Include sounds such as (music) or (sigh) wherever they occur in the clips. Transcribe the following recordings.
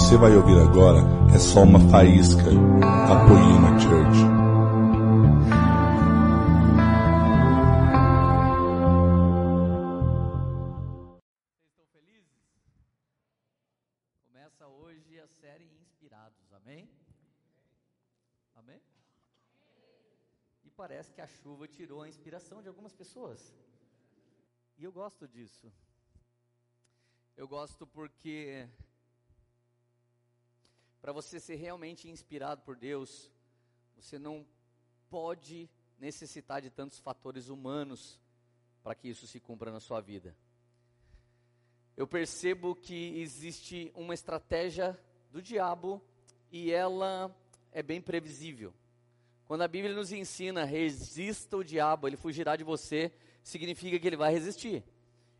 você vai ouvir agora é só uma faísca da Poema Church. estão felizes? Começa hoje a série Inspirados, amém? Amém? E parece que a chuva tirou a inspiração de algumas pessoas. E eu gosto disso. Eu gosto porque para você ser realmente inspirado por Deus, você não pode necessitar de tantos fatores humanos para que isso se cumpra na sua vida. Eu percebo que existe uma estratégia do diabo e ela é bem previsível. Quando a Bíblia nos ensina, resista o diabo, ele fugirá de você, significa que ele vai resistir.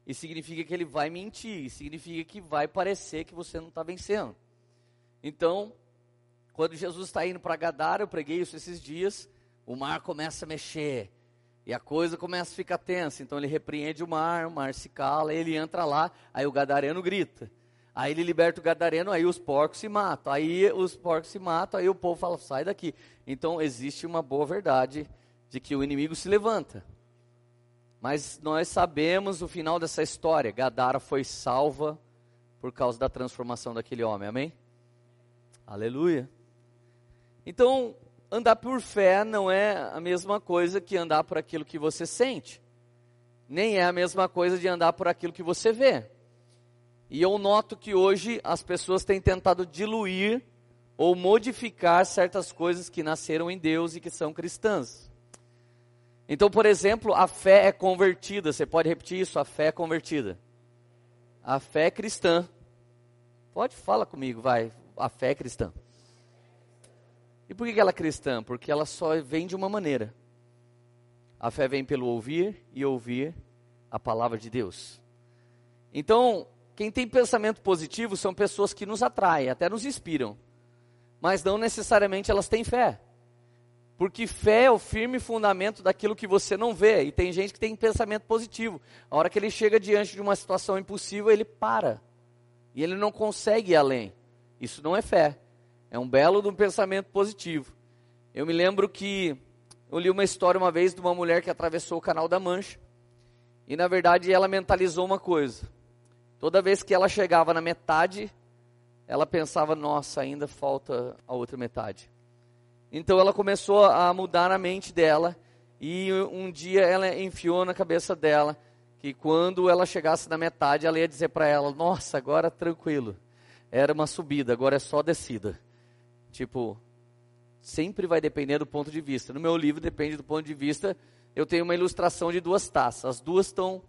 E significa que ele vai mentir, e significa que vai parecer que você não está vencendo. Então, quando Jesus está indo para Gadara, eu preguei isso esses dias, o mar começa a mexer, e a coisa começa a ficar tensa. Então ele repreende o mar, o mar se cala, ele entra lá, aí o gadareno grita. Aí ele liberta o gadareno, aí os porcos se matam. Aí os porcos se matam, aí o povo fala: sai daqui. Então existe uma boa verdade de que o inimigo se levanta. Mas nós sabemos o final dessa história. Gadara foi salva por causa da transformação daquele homem, amém? Aleluia. Então, andar por fé não é a mesma coisa que andar por aquilo que você sente, nem é a mesma coisa de andar por aquilo que você vê. E eu noto que hoje as pessoas têm tentado diluir ou modificar certas coisas que nasceram em Deus e que são cristãs. Então, por exemplo, a fé é convertida. Você pode repetir isso? A fé é convertida. A fé é cristã. Pode falar comigo, vai. A fé é cristã. E por que ela é cristã? Porque ela só vem de uma maneira. A fé vem pelo ouvir e ouvir a palavra de Deus. Então, quem tem pensamento positivo são pessoas que nos atraem, até nos inspiram. Mas não necessariamente elas têm fé. Porque fé é o firme fundamento daquilo que você não vê. E tem gente que tem pensamento positivo. A hora que ele chega diante de uma situação impossível, ele para. E ele não consegue ir além. Isso não é fé. É um belo de um pensamento positivo. Eu me lembro que eu li uma história uma vez de uma mulher que atravessou o canal da Mancha. E na verdade ela mentalizou uma coisa. Toda vez que ela chegava na metade, ela pensava: nossa, ainda falta a outra metade. Então ela começou a mudar na mente dela. E um dia ela enfiou na cabeça dela que quando ela chegasse na metade, ela ia dizer para ela: Nossa, agora tranquilo. Era uma subida, agora é só descida. Tipo, sempre vai depender do ponto de vista. No meu livro depende do ponto de vista. Eu tenho uma ilustração de duas taças. As duas estão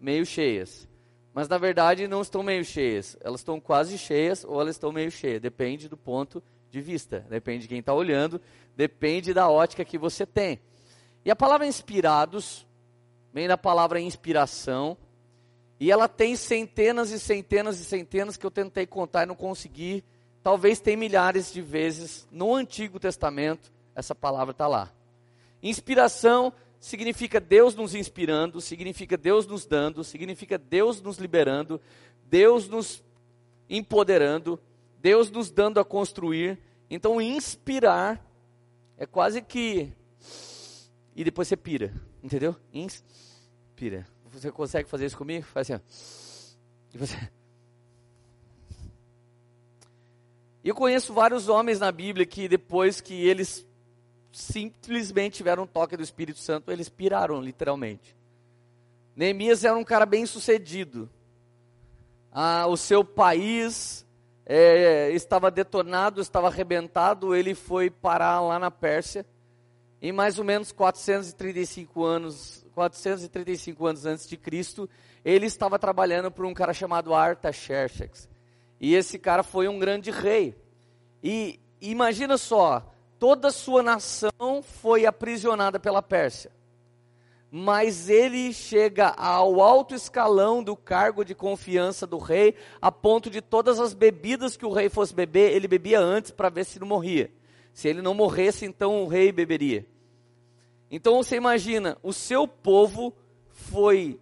meio cheias. Mas na verdade não estão meio cheias. Elas estão quase cheias ou elas estão meio cheias. Depende do ponto de vista. Depende de quem está olhando. Depende da ótica que você tem. E a palavra inspirados vem da palavra inspiração. E ela tem centenas e centenas e centenas que eu tentei contar e não consegui talvez tem milhares de vezes no Antigo Testamento essa palavra está lá. Inspiração significa Deus nos inspirando, significa Deus nos dando, significa Deus nos liberando, Deus nos empoderando, Deus nos dando a construir. Então, inspirar é quase que. E depois você pira, entendeu? Inspira. Você consegue fazer isso comigo? Faz assim. E você. (laughs) Eu conheço vários homens na Bíblia que depois que eles simplesmente tiveram um toque do Espírito Santo, eles piraram literalmente. Neemias era um cara bem sucedido. Ah, o seu país é, estava detonado, estava arrebentado, ele foi parar lá na Pérsia. Em mais ou menos 435 anos, 435 anos antes de Cristo, ele estava trabalhando para um cara chamado Artaxerxes. E esse cara foi um grande rei. E imagina só, toda a sua nação foi aprisionada pela Pérsia. Mas ele chega ao alto escalão do cargo de confiança do rei, a ponto de todas as bebidas que o rei fosse beber, ele bebia antes para ver se não morria. Se ele não morresse, então o rei beberia. Então você imagina, o seu povo foi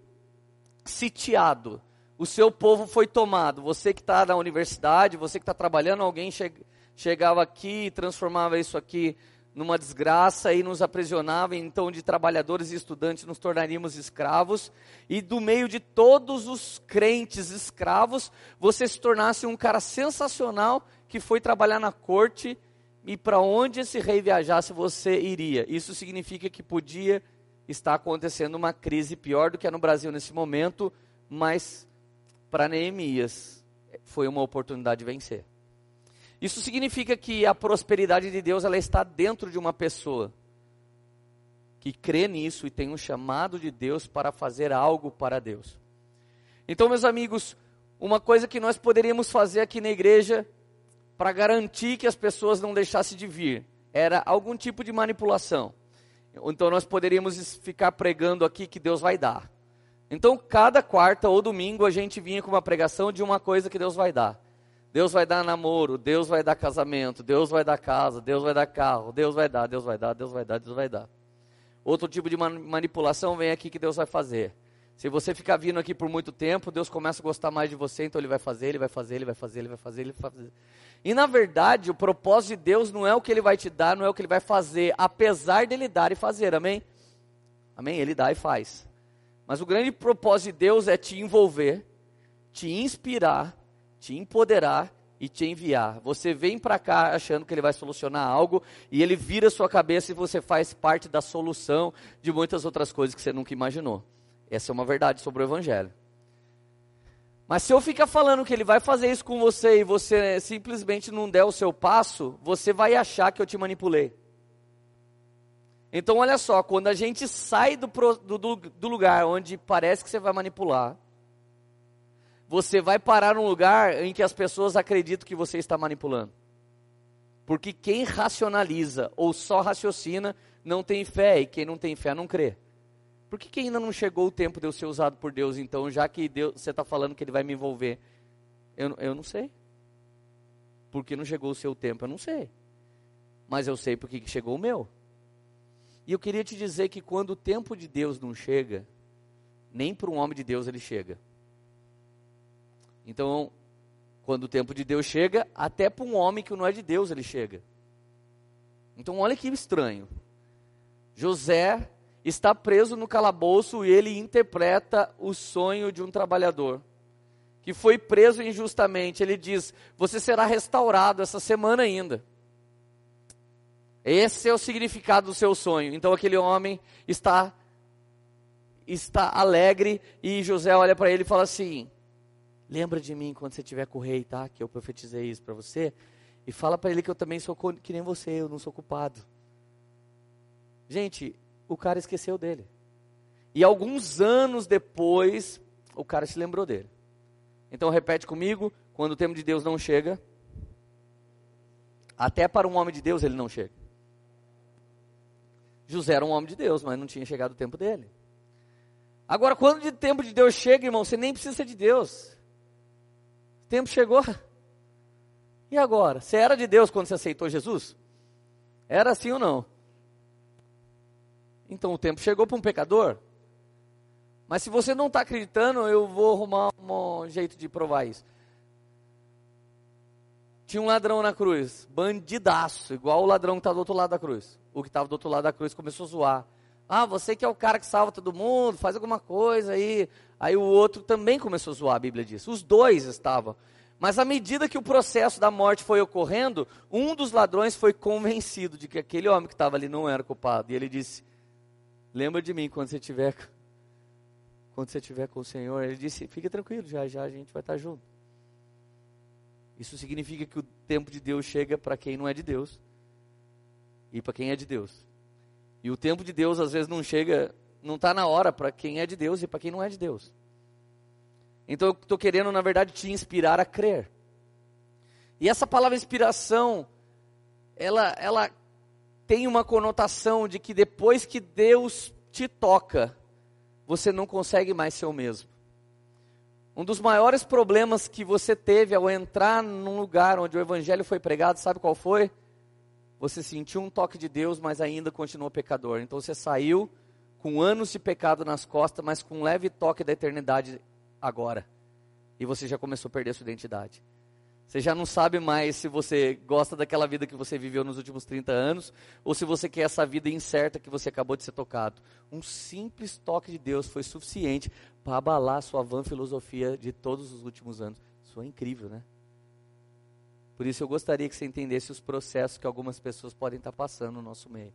sitiado, o seu povo foi tomado. Você que está na universidade, você que está trabalhando, alguém che chegava aqui e transformava isso aqui numa desgraça e nos aprisionava, então de trabalhadores e estudantes nos tornaríamos escravos, e do meio de todos os crentes escravos, você se tornasse um cara sensacional que foi trabalhar na corte e para onde esse rei viajasse você iria. Isso significa que podia estar acontecendo uma crise pior do que é no Brasil nesse momento, mas para Neemias foi uma oportunidade de vencer. Isso significa que a prosperidade de Deus ela está dentro de uma pessoa que crê nisso e tem um chamado de Deus para fazer algo para Deus. Então, meus amigos, uma coisa que nós poderíamos fazer aqui na igreja para garantir que as pessoas não deixassem de vir era algum tipo de manipulação. Então, nós poderíamos ficar pregando aqui que Deus vai dar. Então, cada quarta ou domingo a gente vinha com uma pregação de uma coisa que Deus vai dar. Deus vai dar namoro, Deus vai dar casamento, Deus vai dar casa, Deus vai dar carro, Deus vai dar, Deus vai dar, Deus vai dar, Deus vai dar. Outro tipo de manipulação vem aqui que Deus vai fazer. Se você ficar vindo aqui por muito tempo, Deus começa a gostar mais de você, então Ele vai fazer, Ele vai fazer, Ele vai fazer, Ele vai fazer, Ele vai fazer. E na verdade, o propósito de Deus não é o que Ele vai te dar, não é o que Ele vai fazer, apesar dele dar e fazer, amém? Amém? Ele dá e faz. Mas o grande propósito de Deus é te envolver, te inspirar te empoderar e te enviar. Você vem para cá achando que ele vai solucionar algo e ele vira sua cabeça e você faz parte da solução de muitas outras coisas que você nunca imaginou. Essa é uma verdade sobre o evangelho. Mas se eu ficar falando que ele vai fazer isso com você e você simplesmente não der o seu passo, você vai achar que eu te manipulei. Então, olha só, quando a gente sai do, do, do lugar onde parece que você vai manipular, você vai parar num lugar em que as pessoas acreditam que você está manipulando. Porque quem racionaliza ou só raciocina não tem fé, e quem não tem fé não crê. Por que, que ainda não chegou o tempo de eu ser usado por Deus, então, já que Deus, você está falando que Ele vai me envolver? Eu, eu não sei. Por que não chegou o seu tempo? Eu não sei. Mas eu sei porque chegou o meu. E eu queria te dizer que quando o tempo de Deus não chega, nem para um homem de Deus ele chega. Então, quando o tempo de Deus chega, até para um homem que não é de Deus ele chega. Então, olha que estranho. José está preso no calabouço e ele interpreta o sonho de um trabalhador que foi preso injustamente. Ele diz: Você será restaurado essa semana ainda. Esse é o significado do seu sonho. Então aquele homem está está alegre e José olha para ele e fala assim: Lembra de mim quando você estiver com o rei, tá? Que eu profetizei isso para você. E fala para ele que eu também sou que nem você, eu não sou culpado. Gente, o cara esqueceu dele. E alguns anos depois, o cara se lembrou dele. Então repete comigo, quando o tempo de Deus não chega, até para um homem de Deus ele não chega. José era um homem de Deus, mas não tinha chegado o tempo dele. Agora, quando o tempo de Deus chega, irmão, você nem precisa de Deus tempo chegou. E agora? Você era de Deus quando você aceitou Jesus? Era assim ou não? Então o tempo chegou para um pecador. Mas se você não está acreditando, eu vou arrumar um jeito de provar isso. Tinha um ladrão na cruz, bandidaço, igual o ladrão que está do outro lado da cruz. O que estava do outro lado da cruz começou a zoar. Ah, você que é o cara que salva todo mundo, faz alguma coisa aí. Aí o outro também começou a zoar, a Bíblia diz. Os dois estavam. Mas à medida que o processo da morte foi ocorrendo, um dos ladrões foi convencido de que aquele homem que estava ali não era culpado. E ele disse: Lembra de mim quando você tiver quando você estiver com o Senhor. Ele disse: Fique tranquilo, já já a gente vai estar junto. Isso significa que o tempo de Deus chega para quem não é de Deus e para quem é de Deus. E o tempo de Deus às vezes não chega, não está na hora para quem é de Deus e para quem não é de Deus. Então eu estou querendo, na verdade, te inspirar a crer. E essa palavra inspiração, ela, ela tem uma conotação de que depois que Deus te toca, você não consegue mais ser o mesmo. Um dos maiores problemas que você teve ao entrar num lugar onde o evangelho foi pregado, sabe qual foi? você sentiu um toque de Deus, mas ainda continuou pecador. Então você saiu com anos de pecado nas costas, mas com um leve toque da eternidade agora. e você já começou a perder sua identidade. Você já não sabe mais se você gosta daquela vida que você viveu nos últimos 30 anos ou se você quer essa vida incerta que você acabou de ser tocado. Um simples toque de Deus foi suficiente para abalar a sua van filosofia de todos os últimos anos. Isso é incrível, né? Por isso eu gostaria que você entendesse os processos que algumas pessoas podem estar passando no nosso meio.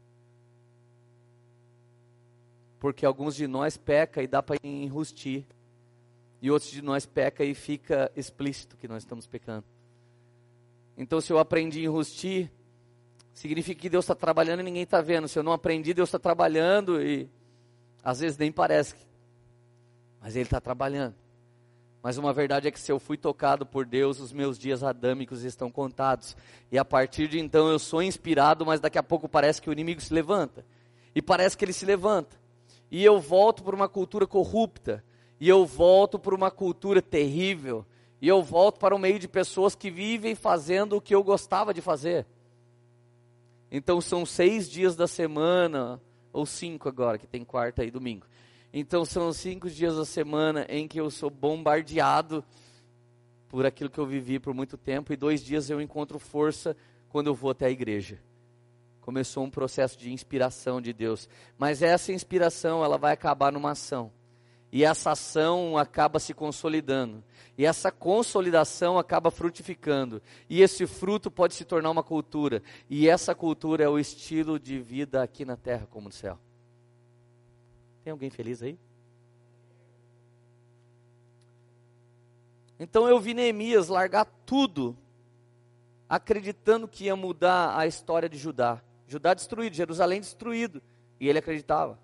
Porque alguns de nós peca e dá para enrustir. E outros de nós peca e fica explícito que nós estamos pecando. Então, se eu aprendi a enrustir, significa que Deus está trabalhando e ninguém está vendo. Se eu não aprendi, Deus está trabalhando e às vezes nem parece. Mas Ele está trabalhando. Mas uma verdade é que se eu fui tocado por Deus, os meus dias adâmicos estão contados. E a partir de então eu sou inspirado, mas daqui a pouco parece que o inimigo se levanta. E parece que ele se levanta. E eu volto para uma cultura corrupta. E eu volto para uma cultura terrível e eu volto para o meio de pessoas que vivem fazendo o que eu gostava de fazer. Então são seis dias da semana, ou cinco agora, que tem quarta e domingo. Então são cinco dias da semana em que eu sou bombardeado por aquilo que eu vivi por muito tempo, e dois dias eu encontro força quando eu vou até a igreja. Começou um processo de inspiração de Deus, mas essa inspiração ela vai acabar numa ação e essa ação acaba se consolidando. E essa consolidação acaba frutificando. E esse fruto pode se tornar uma cultura. E essa cultura é o estilo de vida aqui na terra como no céu. Tem alguém feliz aí? Então eu vi Neemias largar tudo, acreditando que ia mudar a história de Judá. Judá destruído, Jerusalém destruído. E ele acreditava.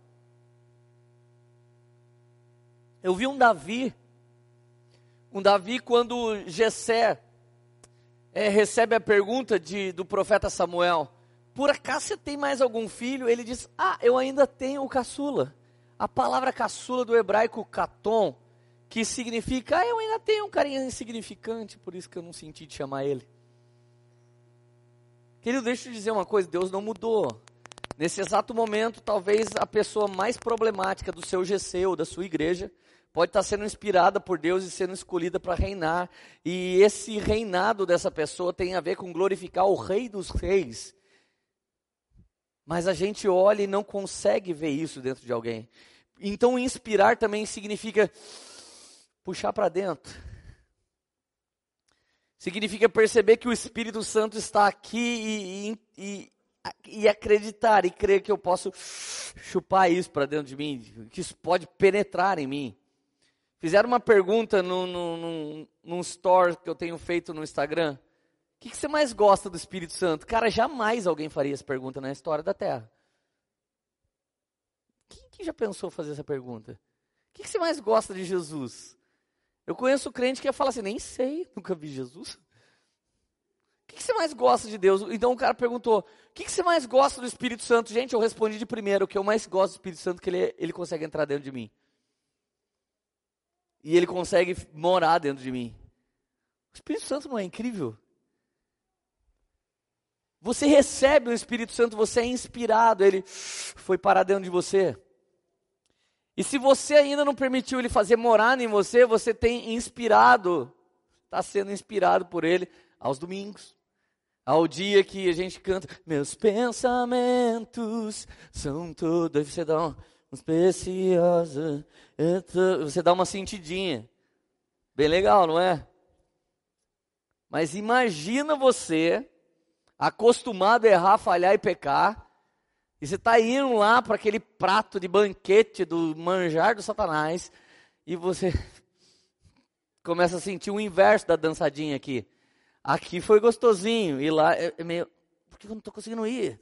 Eu vi um Davi, um Davi quando Jessé é, recebe a pergunta de, do profeta Samuel, por acaso você tem mais algum filho? Ele diz, ah, eu ainda tenho o caçula. A palavra caçula do hebraico katon, que significa, ah, eu ainda tenho um carinha insignificante, por isso que eu não senti de chamar ele. Querido, deixa eu te dizer uma coisa, Deus não mudou. Nesse exato momento, talvez a pessoa mais problemática do seu GC ou da sua igreja pode estar sendo inspirada por Deus e sendo escolhida para reinar. E esse reinado dessa pessoa tem a ver com glorificar o Rei dos Reis. Mas a gente olha e não consegue ver isso dentro de alguém. Então, inspirar também significa puxar para dentro. Significa perceber que o Espírito Santo está aqui e, e, e, acreditar e crer que eu posso chupar isso para dentro de mim, que isso pode penetrar em mim. Fizeram uma pergunta no, no, num store que eu tenho feito no Instagram. O que, que, você mais gosta do Espírito Santo? Cara, jamais alguém faria essa pergunta na história da Terra. Quem que já pensou fazer essa pergunta? O que, que, você mais gosta de Jesus? Eu conheço crente que ia falar assim, nem sei, nunca vi Jesus. O que, que você mais gosta de Deus? Então o cara perguntou, o que, você mais gosta do Espírito Santo? Gente, eu respondi de primeiro, o que eu mais gosto do Espírito Santo que ele, ele consegue entrar dentro de mim e ele consegue morar dentro de mim. O Espírito Santo não é incrível? Você recebe o Espírito Santo, você é inspirado, ele foi parar dentro de você. E se você ainda não permitiu ele fazer morar em você, você tem inspirado, está sendo inspirado por ele aos domingos. Ao dia que a gente canta, meus pensamentos são todos. Você dá um, preciosa. Você dá uma sentidinha. Bem legal, não é? Mas imagina você, acostumado a errar, falhar e pecar, e você está indo lá para aquele prato de banquete do manjar do Satanás, e você (laughs) começa a sentir o inverso da dançadinha aqui. Aqui foi gostosinho, e lá é, é meio. Por que eu não estou conseguindo ir?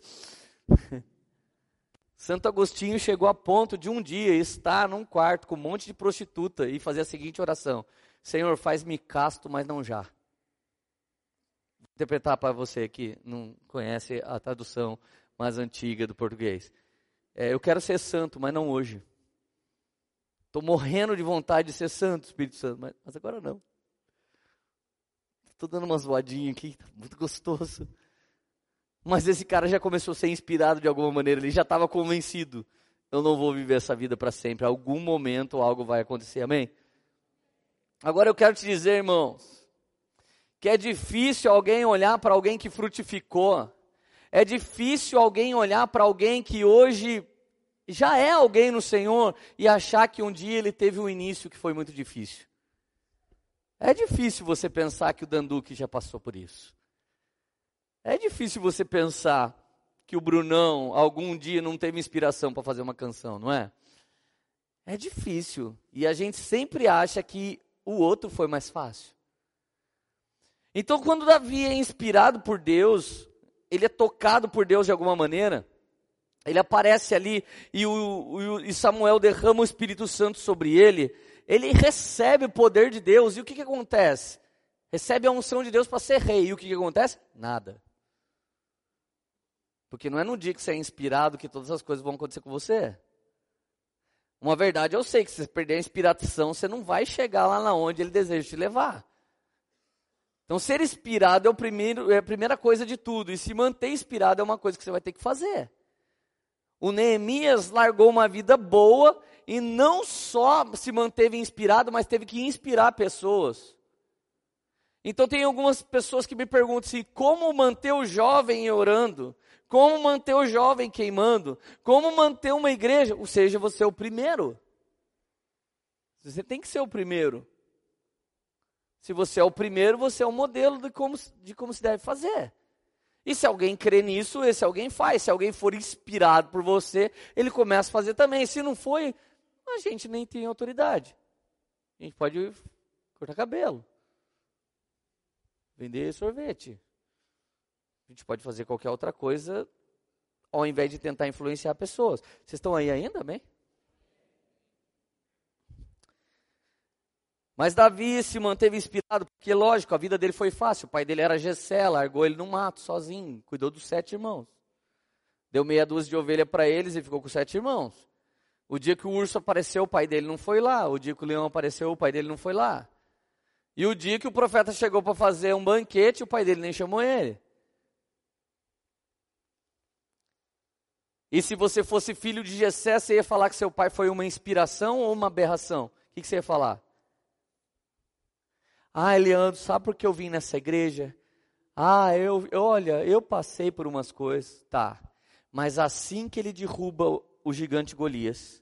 (laughs) Santo Agostinho chegou a ponto de um dia estar num quarto com um monte de prostituta e fazer a seguinte oração: Senhor, faz-me casto, mas não já. Vou interpretar para você que não conhece a tradução mais antiga do português. É, eu quero ser santo, mas não hoje. Estou morrendo de vontade de ser santo, Espírito Santo, mas, mas agora não. Estou dando uma zoadinha aqui, tá muito gostoso. Mas esse cara já começou a ser inspirado de alguma maneira, ele já estava convencido. Eu não vou viver essa vida para sempre. Algum momento algo vai acontecer, amém? Agora eu quero te dizer, irmãos, que é difícil alguém olhar para alguém que frutificou. É difícil alguém olhar para alguém que hoje já é alguém no Senhor e achar que um dia ele teve um início que foi muito difícil. É difícil você pensar que o Danduque já passou por isso. É difícil você pensar que o Brunão algum dia não teve inspiração para fazer uma canção, não é? É difícil. E a gente sempre acha que o outro foi mais fácil. Então, quando Davi é inspirado por Deus, ele é tocado por Deus de alguma maneira, ele aparece ali e, o, e Samuel derrama o Espírito Santo sobre ele, ele recebe o poder de Deus, e o que, que acontece? Recebe a unção de Deus para ser rei, e o que, que acontece? Nada. Porque não é no dia que você é inspirado que todas as coisas vão acontecer com você. Uma verdade eu sei que se você perder a inspiração, você não vai chegar lá na onde ele deseja te levar. Então, ser inspirado é, o primeiro, é a primeira coisa de tudo, e se manter inspirado é uma coisa que você vai ter que fazer. O Neemias largou uma vida boa e não só se manteve inspirado, mas teve que inspirar pessoas. Então tem algumas pessoas que me perguntam assim, como manter o jovem orando? Como manter o jovem queimando? Como manter uma igreja? Ou seja, você é o primeiro. Você tem que ser o primeiro. Se você é o primeiro, você é o modelo de como, de como se deve fazer. E se alguém crê nisso, esse alguém faz. Se alguém for inspirado por você, ele começa a fazer também. Se não foi, a gente nem tem autoridade. A gente pode cortar cabelo, vender sorvete. A gente pode fazer qualquer outra coisa ao invés de tentar influenciar pessoas. Vocês estão aí ainda, amém? Mas Davi se manteve inspirado, porque lógico, a vida dele foi fácil. O pai dele era Gessé, largou ele no mato sozinho, cuidou dos sete irmãos. Deu meia dúzia de ovelha para eles e ficou com sete irmãos. O dia que o urso apareceu, o pai dele não foi lá. O dia que o leão apareceu, o pai dele não foi lá. E o dia que o profeta chegou para fazer um banquete, o pai dele nem chamou ele. E se você fosse filho de Gessé, você ia falar que seu pai foi uma inspiração ou uma aberração? O que, que você ia falar? Ah, Leandro, sabe por que eu vim nessa igreja? Ah, eu, olha, eu passei por umas coisas, tá. Mas assim que ele derruba o gigante Golias,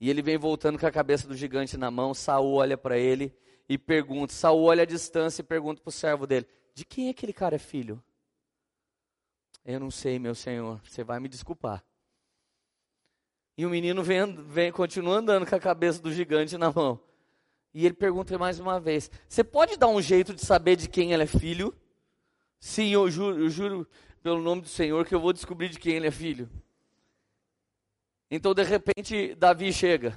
e ele vem voltando com a cabeça do gigante na mão, Saul olha para ele e pergunta, Saul olha a distância e pergunta para o servo dele, de quem aquele cara é filho? Eu não sei, meu senhor, você vai me desculpar. E o menino vem, vem, continua andando com a cabeça do gigante na mão. E ele pergunta mais uma vez: Você pode dar um jeito de saber de quem ele é filho? Sim, eu juro, eu juro pelo nome do Senhor que eu vou descobrir de quem ele é filho. Então, de repente, Davi chega.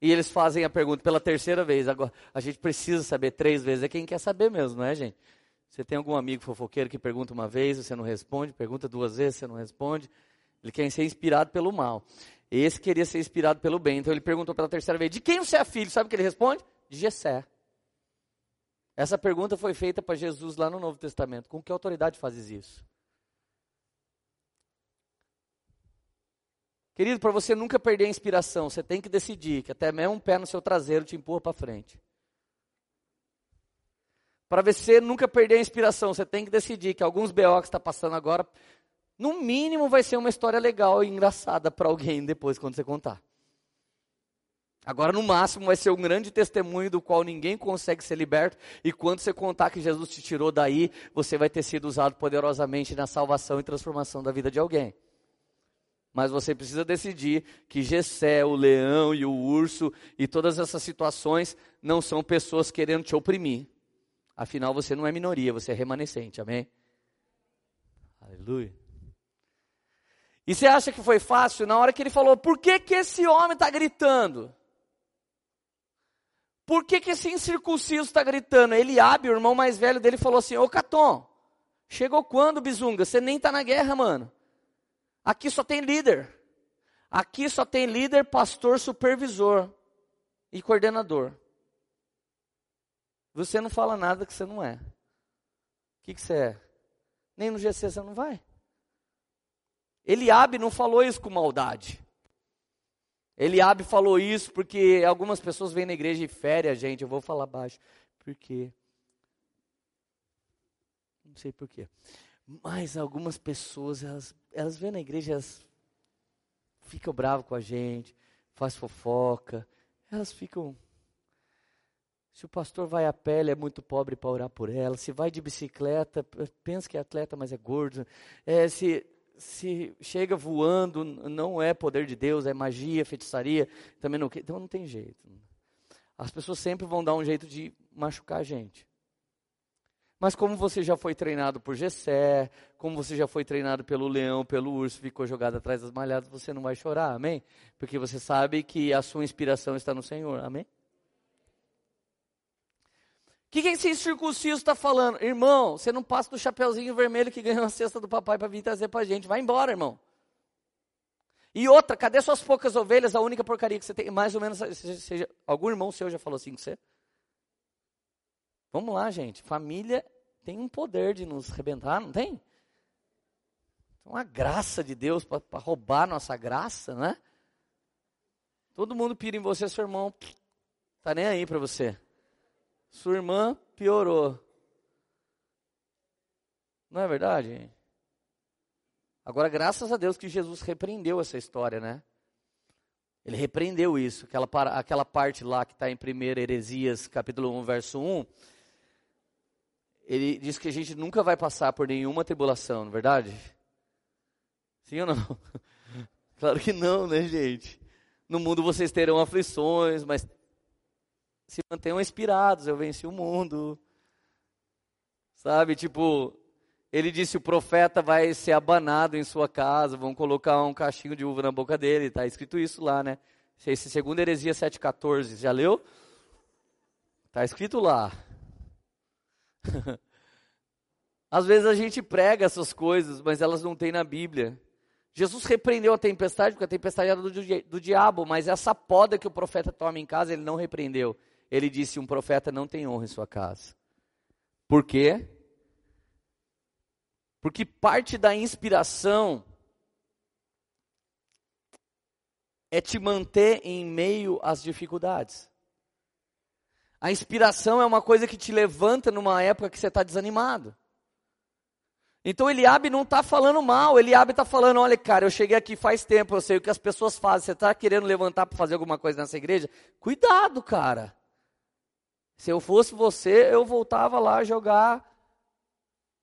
E eles fazem a pergunta pela terceira vez. Agora, a gente precisa saber três vezes. É quem quer saber mesmo, não é, gente? Você tem algum amigo fofoqueiro que pergunta uma vez, você não responde, pergunta duas vezes, você não responde. Ele quer ser inspirado pelo mal. Esse queria ser inspirado pelo bem. Então ele perguntou pela terceira vez: De quem você é filho? Sabe o que ele responde? De Jessé. Essa pergunta foi feita para Jesus lá no Novo Testamento. Com que autoridade fazes isso? Querido, para você nunca perder a inspiração, você tem que decidir que até mesmo um pé no seu traseiro te empurra para frente. Para você nunca perder a inspiração, você tem que decidir que alguns BO que está passando agora no mínimo vai ser uma história legal e engraçada para alguém depois quando você contar. Agora, no máximo, vai ser um grande testemunho do qual ninguém consegue ser liberto. E quando você contar que Jesus te tirou daí, você vai ter sido usado poderosamente na salvação e transformação da vida de alguém. Mas você precisa decidir que Gessé, o leão e o urso e todas essas situações não são pessoas querendo te oprimir. Afinal, você não é minoria, você é remanescente. Amém? Aleluia. E você acha que foi fácil? Na hora que ele falou, por que, que esse homem está gritando? Por que, que esse incircunciso está gritando? Eliabe, o irmão mais velho dele, falou assim, ô Caton, chegou quando, Bizunga? Você nem está na guerra, mano. Aqui só tem líder. Aqui só tem líder, pastor, supervisor e coordenador. Você não fala nada que você não é. O que, que você é? Nem no GC você não vai. Eliabe não falou isso com maldade. Eliabe falou isso porque algumas pessoas vêm na igreja e ferem a gente. Eu vou falar baixo. Por quê? Não sei por quê. Mas algumas pessoas, elas, elas vêm na igreja, elas ficam bravas com a gente, faz fofoca. Elas ficam. Se o pastor vai a pé, ele é muito pobre para orar por ela. Se vai de bicicleta, pensa que é atleta, mas é gordo. É, se se chega voando, não é poder de Deus, é magia, feitiçaria, também não, então não tem jeito. As pessoas sempre vão dar um jeito de machucar a gente. Mas como você já foi treinado por Gessé, como você já foi treinado pelo leão, pelo urso, ficou jogado atrás das malhadas, você não vai chorar, amém? Porque você sabe que a sua inspiração está no Senhor, amém? Que, que esse circunciso está falando? Irmão, você não passa do chapeuzinho vermelho que ganhou a cesta do papai para vir trazer para a gente. Vai embora, irmão. E outra, cadê suas poucas ovelhas? A única porcaria que você tem, mais ou menos, seja, algum irmão seu já falou assim com você? Vamos lá, gente. Família tem um poder de nos rebentar, não tem? Uma graça de Deus para roubar nossa graça, né? Todo mundo pira em você, seu irmão. Tá nem aí para você. Sua irmã piorou. Não é verdade? Agora, graças a Deus que Jesus repreendeu essa história, né? Ele repreendeu isso, aquela, aquela parte lá que está em 1 Heresias, capítulo 1, verso 1. Ele diz que a gente nunca vai passar por nenhuma tribulação, não é verdade? Sim ou não? (laughs) Claro que não, né, gente? No mundo vocês terão aflições, mas se mantenham inspirados, eu venci o mundo. Sabe, tipo, ele disse: o profeta vai ser abanado em sua casa, vão colocar um cachinho de uva na boca dele. Está escrito isso lá, né? Esse segundo heresia 7,14. Já leu? Está escrito lá. (laughs) Às vezes a gente prega essas coisas, mas elas não tem na Bíblia. Jesus repreendeu a tempestade, porque a tempestade era do, do diabo, mas essa poda que o profeta toma em casa, ele não repreendeu ele disse: Um profeta não tem honra em sua casa. Por quê? Porque parte da inspiração é te manter em meio às dificuldades. A inspiração é uma coisa que te levanta numa época que você está desanimado. Então Eliabe não está falando mal, Eliabe está falando, olha cara, eu cheguei aqui faz tempo, eu sei o que as pessoas fazem, você está querendo levantar para fazer alguma coisa nessa igreja? Cuidado, cara. Se eu fosse você, eu voltava lá jogar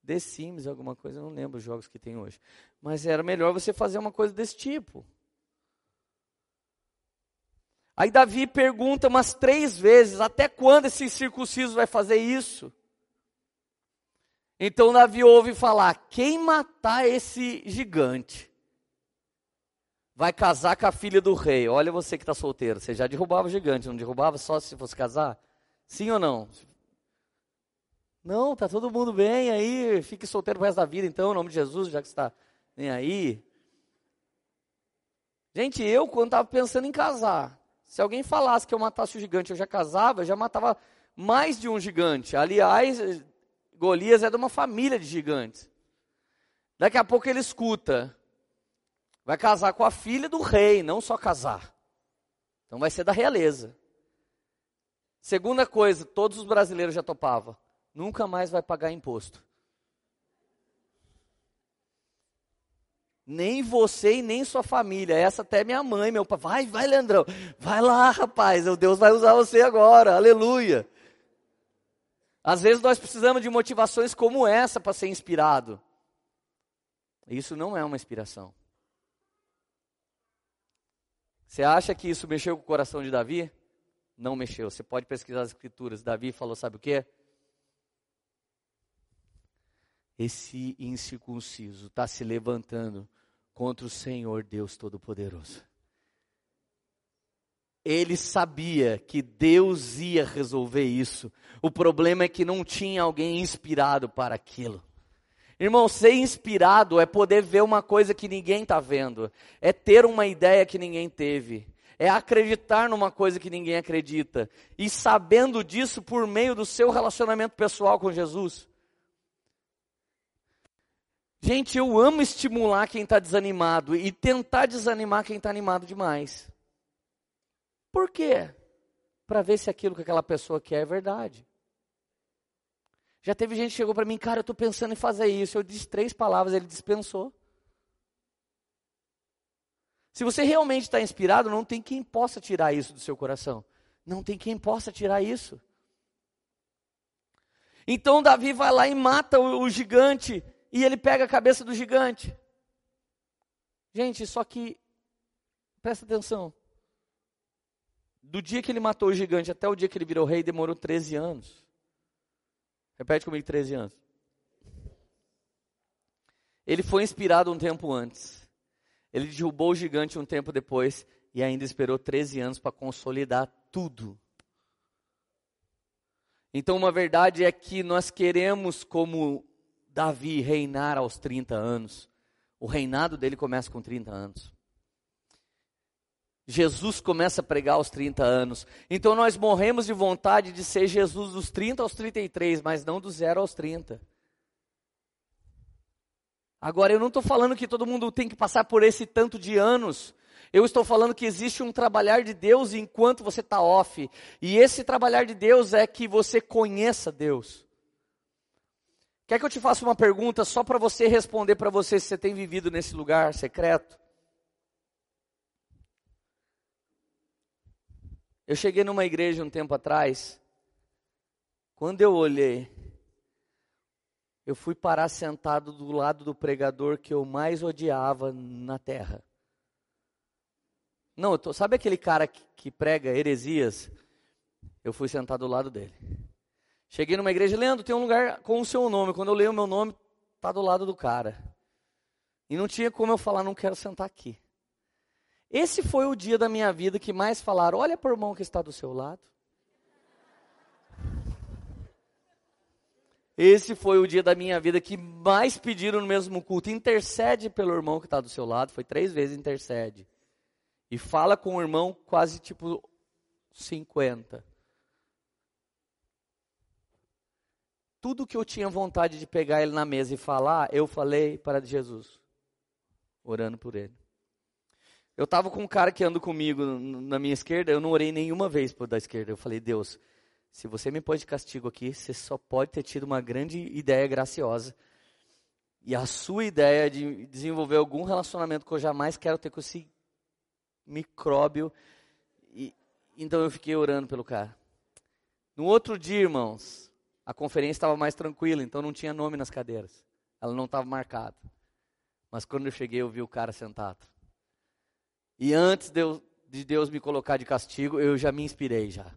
The Sims, alguma coisa, não lembro os jogos que tem hoje. Mas era melhor você fazer uma coisa desse tipo. Aí Davi pergunta umas três vezes: até quando esse circunciso vai fazer isso? Então Davi ouve falar: quem matar esse gigante vai casar com a filha do rei. Olha você que está solteiro, você já derrubava o gigante, não derrubava só se fosse casar? Sim ou não? Não, tá todo mundo bem aí, fique solteiro pro resto da vida então, em nome de Jesus, já que está nem aí. Gente, eu quando estava pensando em casar, se alguém falasse que eu matasse o gigante, eu já casava, eu já matava mais de um gigante. Aliás, Golias é de uma família de gigantes. Daqui a pouco ele escuta, vai casar com a filha do rei, não só casar. Então vai ser da realeza. Segunda coisa, todos os brasileiros já topavam. Nunca mais vai pagar imposto. Nem você e nem sua família. Essa até minha mãe, meu pai. Vai, vai, Leandrão. Vai lá, rapaz. O Deus vai usar você agora. Aleluia. Às vezes nós precisamos de motivações como essa para ser inspirado. Isso não é uma inspiração. Você acha que isso mexeu com o coração de Davi? Não mexeu. Você pode pesquisar as escrituras. Davi falou, sabe o que? Esse incircunciso está se levantando contra o Senhor Deus Todo-Poderoso. Ele sabia que Deus ia resolver isso. O problema é que não tinha alguém inspirado para aquilo. Irmão, ser inspirado é poder ver uma coisa que ninguém está vendo, é ter uma ideia que ninguém teve, é acreditar numa coisa que ninguém acredita, e sabendo disso por meio do seu relacionamento pessoal com Jesus. Gente, eu amo estimular quem está desanimado e tentar desanimar quem está animado demais. Por quê? Para ver se aquilo que aquela pessoa quer é verdade. Já teve gente que chegou para mim, cara, eu estou pensando em fazer isso. Eu disse três palavras, ele dispensou. Se você realmente está inspirado, não tem quem possa tirar isso do seu coração. Não tem quem possa tirar isso. Então Davi vai lá e mata o, o gigante e ele pega a cabeça do gigante. Gente, só que presta atenção. Do dia que ele matou o gigante até o dia que ele virou rei, demorou 13 anos. Repete comigo 13 anos. Ele foi inspirado um tempo antes. Ele derrubou o gigante um tempo depois e ainda esperou 13 anos para consolidar tudo. Então, uma verdade é que nós queremos, como Davi, reinar aos 30 anos. O reinado dele começa com 30 anos. Jesus começa a pregar aos 30 anos. Então nós morremos de vontade de ser Jesus dos 30 aos 33, mas não do 0 aos 30. Agora, eu não estou falando que todo mundo tem que passar por esse tanto de anos. Eu estou falando que existe um trabalhar de Deus enquanto você está off. E esse trabalhar de Deus é que você conheça Deus. Quer que eu te faça uma pergunta só para você responder para você se você tem vivido nesse lugar secreto? Eu cheguei numa igreja um tempo atrás. Quando eu olhei, eu fui parar sentado do lado do pregador que eu mais odiava na terra. Não, tô, sabe aquele cara que, que prega heresias? Eu fui sentado do lado dele. Cheguei numa igreja, Leandro, tem um lugar com o seu nome. Quando eu leio o meu nome, tá do lado do cara. E não tinha como eu falar, não quero sentar aqui. Esse foi o dia da minha vida que mais falaram: olha para o irmão que está do seu lado. Esse foi o dia da minha vida que mais pediram no mesmo culto: intercede pelo irmão que está do seu lado. Foi três vezes intercede e fala com o irmão quase tipo 50. Tudo que eu tinha vontade de pegar ele na mesa e falar, eu falei para Jesus, orando por ele. Eu estava com um cara que anda comigo na minha esquerda, eu não orei nenhuma vez por da esquerda. Eu falei, Deus, se você me pôs de castigo aqui, você só pode ter tido uma grande ideia graciosa. E a sua ideia de desenvolver algum relacionamento que eu jamais quero ter com esse micróbio. E, então eu fiquei orando pelo cara. No outro dia, irmãos, a conferência estava mais tranquila, então não tinha nome nas cadeiras. Ela não estava marcada. Mas quando eu cheguei, eu vi o cara sentado. E antes de de Deus me colocar de castigo, eu já me inspirei já.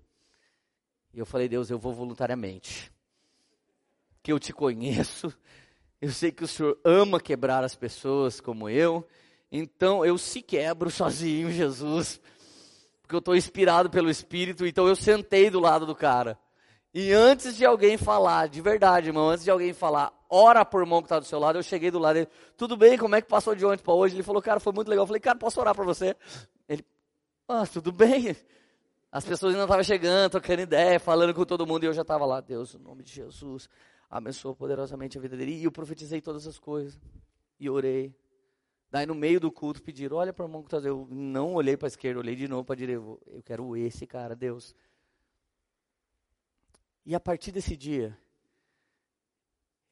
E eu falei, Deus, eu vou voluntariamente. Que eu te conheço. Eu sei que o Senhor ama quebrar as pessoas como eu. Então eu se quebro sozinho, Jesus, porque eu estou inspirado pelo Espírito, então eu sentei do lado do cara. E antes de alguém falar, de verdade, irmão, antes de alguém falar, ora por irmão que está do seu lado, eu cheguei do lado dele, tudo bem, como é que passou de ontem para hoje? Ele falou, cara, foi muito legal. Eu falei, cara, posso orar por você? Ele, ah, tudo bem. As pessoas ainda estavam chegando, trocando ideia, falando com todo mundo, e eu já estava lá, Deus, no nome de Jesus, abençoa poderosamente a vida dele. E eu profetizei todas as coisas, e orei. Daí no meio do culto pediram, olha para o irmão que está Eu não olhei para a esquerda, olhei de novo para a direita. Eu quero esse cara, Deus. E a partir desse dia,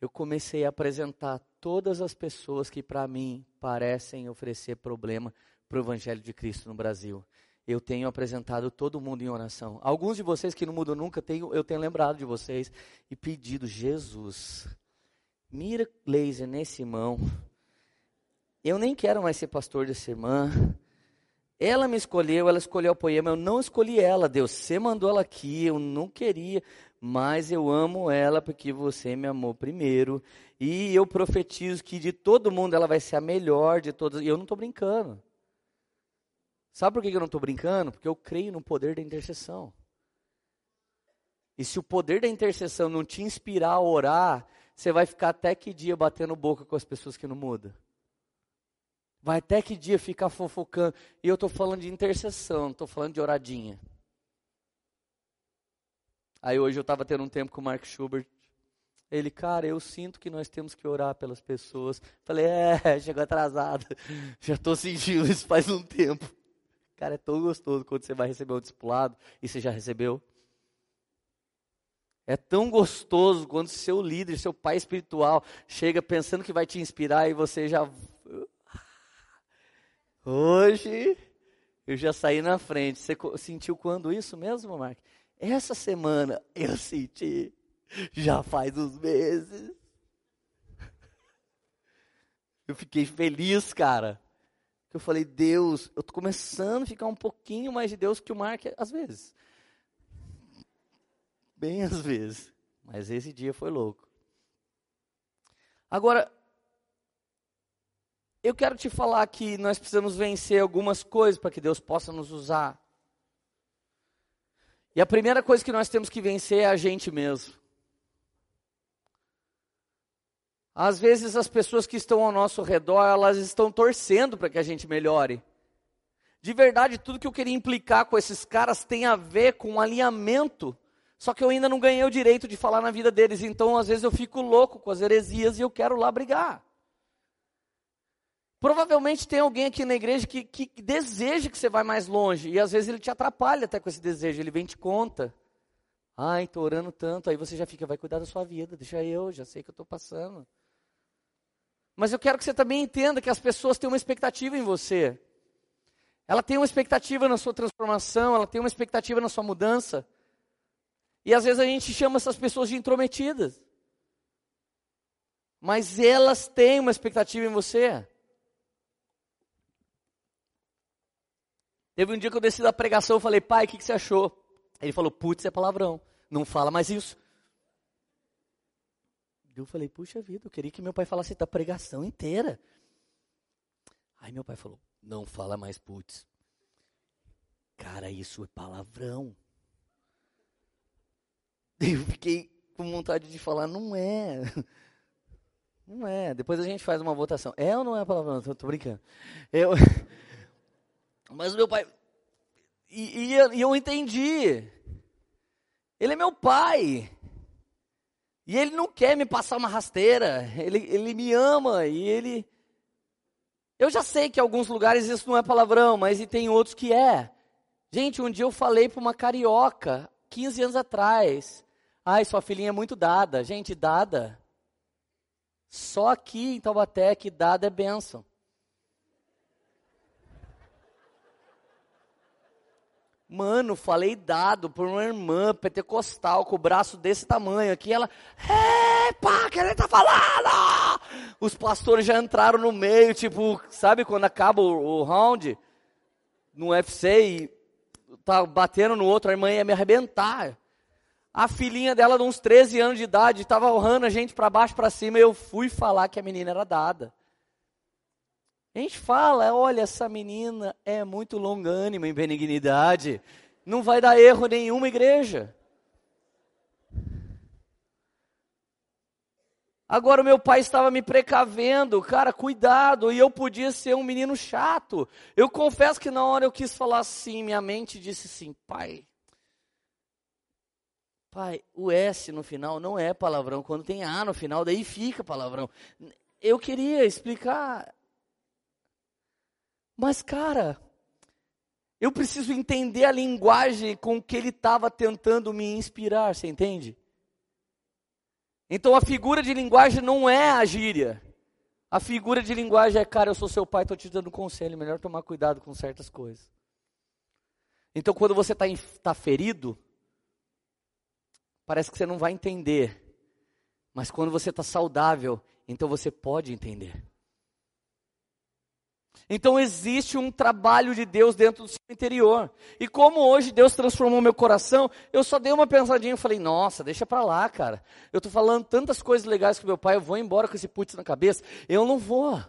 eu comecei a apresentar todas as pessoas que para mim parecem oferecer problema para o Evangelho de Cristo no Brasil. Eu tenho apresentado todo mundo em oração. Alguns de vocês que não mudam nunca, tenho, eu tenho lembrado de vocês e pedido, Jesus, mira laser nesse irmão eu nem quero mais ser pastor dessa irmã. Ela me escolheu, ela escolheu o poema, eu não escolhi ela, Deus, você mandou ela aqui, eu não queria, mas eu amo ela porque você me amou primeiro. E eu profetizo que de todo mundo ela vai ser a melhor de todas. E eu não estou brincando. Sabe por que eu não estou brincando? Porque eu creio no poder da intercessão. E se o poder da intercessão não te inspirar a orar, você vai ficar até que dia batendo boca com as pessoas que não mudam? Vai até que dia ficar fofocando. E eu estou falando de intercessão, estou falando de oradinha. Aí hoje eu estava tendo um tempo com o Mark Schubert. Ele, cara, eu sinto que nós temos que orar pelas pessoas. Falei, é, (laughs) chegou atrasado. (laughs) Já estou sentindo isso faz um tempo. Cara, é tão gostoso quando você vai receber um discipulado e você já recebeu. É tão gostoso quando seu líder, seu pai espiritual, chega pensando que vai te inspirar e você já. (laughs) Hoje eu já saí na frente. Você sentiu quando isso mesmo, Mark? Essa semana eu senti. Já faz uns meses. (laughs) Eu fiquei feliz, cara. Eu falei, Deus, eu tô começando a ficar um pouquinho mais de Deus que o Mark, às vezes. Bem às vezes. Mas esse dia foi louco. Agora, eu quero te falar que nós precisamos vencer algumas coisas para que Deus possa nos usar. E a primeira coisa que nós temos que vencer é a gente mesmo. Às vezes as pessoas que estão ao nosso redor, elas estão torcendo para que a gente melhore. De verdade, tudo que eu queria implicar com esses caras tem a ver com alinhamento. Só que eu ainda não ganhei o direito de falar na vida deles. Então, às vezes, eu fico louco com as heresias e eu quero lá brigar. Provavelmente tem alguém aqui na igreja que, que deseja que você vá mais longe. E às vezes ele te atrapalha até com esse desejo. Ele vem te conta. Ai, estou orando tanto. Aí você já fica, vai cuidar da sua vida. Deixa eu, já sei que eu estou passando. Mas eu quero que você também entenda que as pessoas têm uma expectativa em você. Ela tem uma expectativa na sua transformação, ela tem uma expectativa na sua mudança. E às vezes a gente chama essas pessoas de intrometidas. Mas elas têm uma expectativa em você. Teve um dia que eu desci da pregação, eu falei, pai, o que, que você achou? Ele falou, putz, é palavrão. Não fala mais isso. Eu falei, puxa vida, eu queria que meu pai falasse da pregação inteira. Aí meu pai falou, não fala mais putz. Cara, isso é palavrão. Eu fiquei com vontade de falar, não é. (laughs) Não é. Depois a gente faz uma votação. É ou não é palavrão? Tô, tô brincando. Eu... (laughs) Mas meu pai. E, e, eu entendi. Ele é meu pai. E ele não quer me passar uma rasteira. Ele, ele me ama e ele. Eu já sei que em alguns lugares isso não é palavrão, mas e tem outros que é. Gente, um dia eu falei para uma carioca, 15 anos atrás. Ai, sua filhinha é muito dada. Gente, dada. Só aqui em Taubaté que dada é bênção. Mano, falei dado por uma irmã pentecostal com o braço desse tamanho aqui. Ela, epa, que ele tá falando? Os pastores já entraram no meio, tipo, sabe quando acaba o, o round no UFC e tá batendo no outro, a irmã ia me arrebentar. A filhinha dela, de uns 13 anos de idade, estava honrando a gente para baixo para cima. E eu fui falar que a menina era dada. A gente fala, olha, essa menina é muito longânima em benignidade. Não vai dar erro nenhuma igreja. Agora o meu pai estava me precavendo, cara, cuidado, e eu podia ser um menino chato. Eu confesso que na hora eu quis falar assim, minha mente disse assim, pai, pai, o S no final não é palavrão, quando tem A no final, daí fica palavrão. Eu queria explicar, mas, cara, eu preciso entender a linguagem com que ele estava tentando me inspirar, você entende? Então a figura de linguagem não é a gíria. A figura de linguagem é, cara, eu sou seu pai, estou te dando conselho, melhor tomar cuidado com certas coisas. Então quando você está tá ferido, parece que você não vai entender. Mas quando você está saudável, então você pode entender. Então existe um trabalho de Deus dentro do seu interior. E como hoje Deus transformou meu coração, eu só dei uma pensadinha e falei, nossa, deixa pra lá, cara. Eu tô falando tantas coisas legais com meu pai, eu vou embora com esse putz na cabeça. Eu não vou.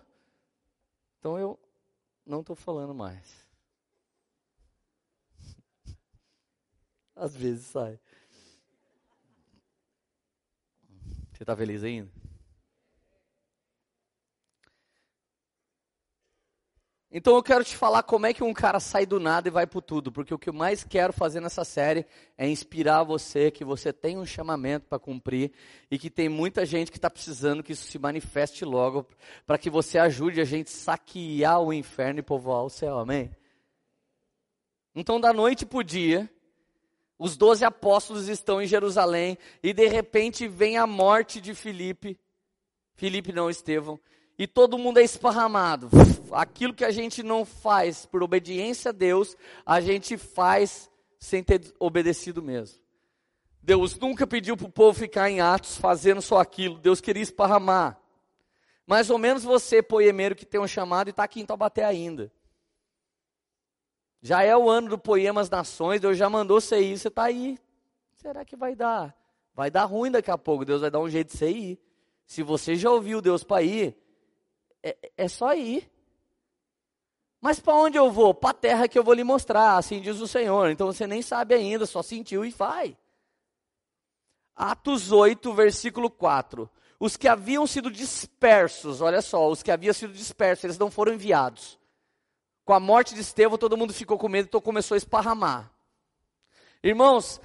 Então eu não estou falando mais. (laughs) Às vezes sai. Você está feliz ainda? Então eu quero te falar como é que um cara sai do nada e vai para tudo, porque o que eu mais quero fazer nessa série é inspirar você que você tem um chamamento para cumprir e que tem muita gente que está precisando que isso se manifeste logo, para que você ajude a gente saquear o inferno e povoar o céu, amém? Então, da noite para o dia, os doze apóstolos estão em Jerusalém e de repente vem a morte de Filipe. Filipe não, Estevão. E todo mundo é esparramado. Aquilo que a gente não faz por obediência a Deus, a gente faz sem ter obedecido mesmo. Deus nunca pediu para o povo ficar em Atos fazendo só aquilo. Deus queria esparramar. Mais ou menos você, poemeiro, que tem um chamado e está aqui em Taubaté ainda. Já é o ano do Poemas Nações, Deus já mandou você ir, você está aí. Será que vai dar? Vai dar ruim daqui a pouco, Deus vai dar um jeito de você ir. Se você já ouviu Deus para ir, é, é só ir. Mas para onde eu vou? Para a terra que eu vou lhe mostrar, assim diz o Senhor. Então você nem sabe ainda, só sentiu e vai. Atos 8, versículo 4. Os que haviam sido dispersos, olha só, os que haviam sido dispersos, eles não foram enviados. Com a morte de Estevão, todo mundo ficou com medo, então começou a esparramar. Irmãos,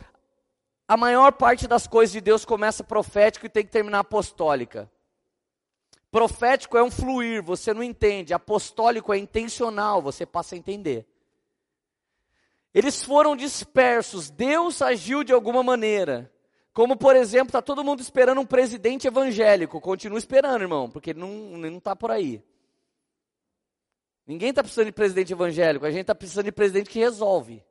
a maior parte das coisas de Deus começa profético e tem que terminar apostólica. Profético é um fluir, você não entende. Apostólico é intencional, você passa a entender. Eles foram dispersos, Deus agiu de alguma maneira. Como, por exemplo, está todo mundo esperando um presidente evangélico. Continua esperando, irmão, porque ele não está por aí. Ninguém está precisando de presidente evangélico, a gente está precisando de presidente que resolve.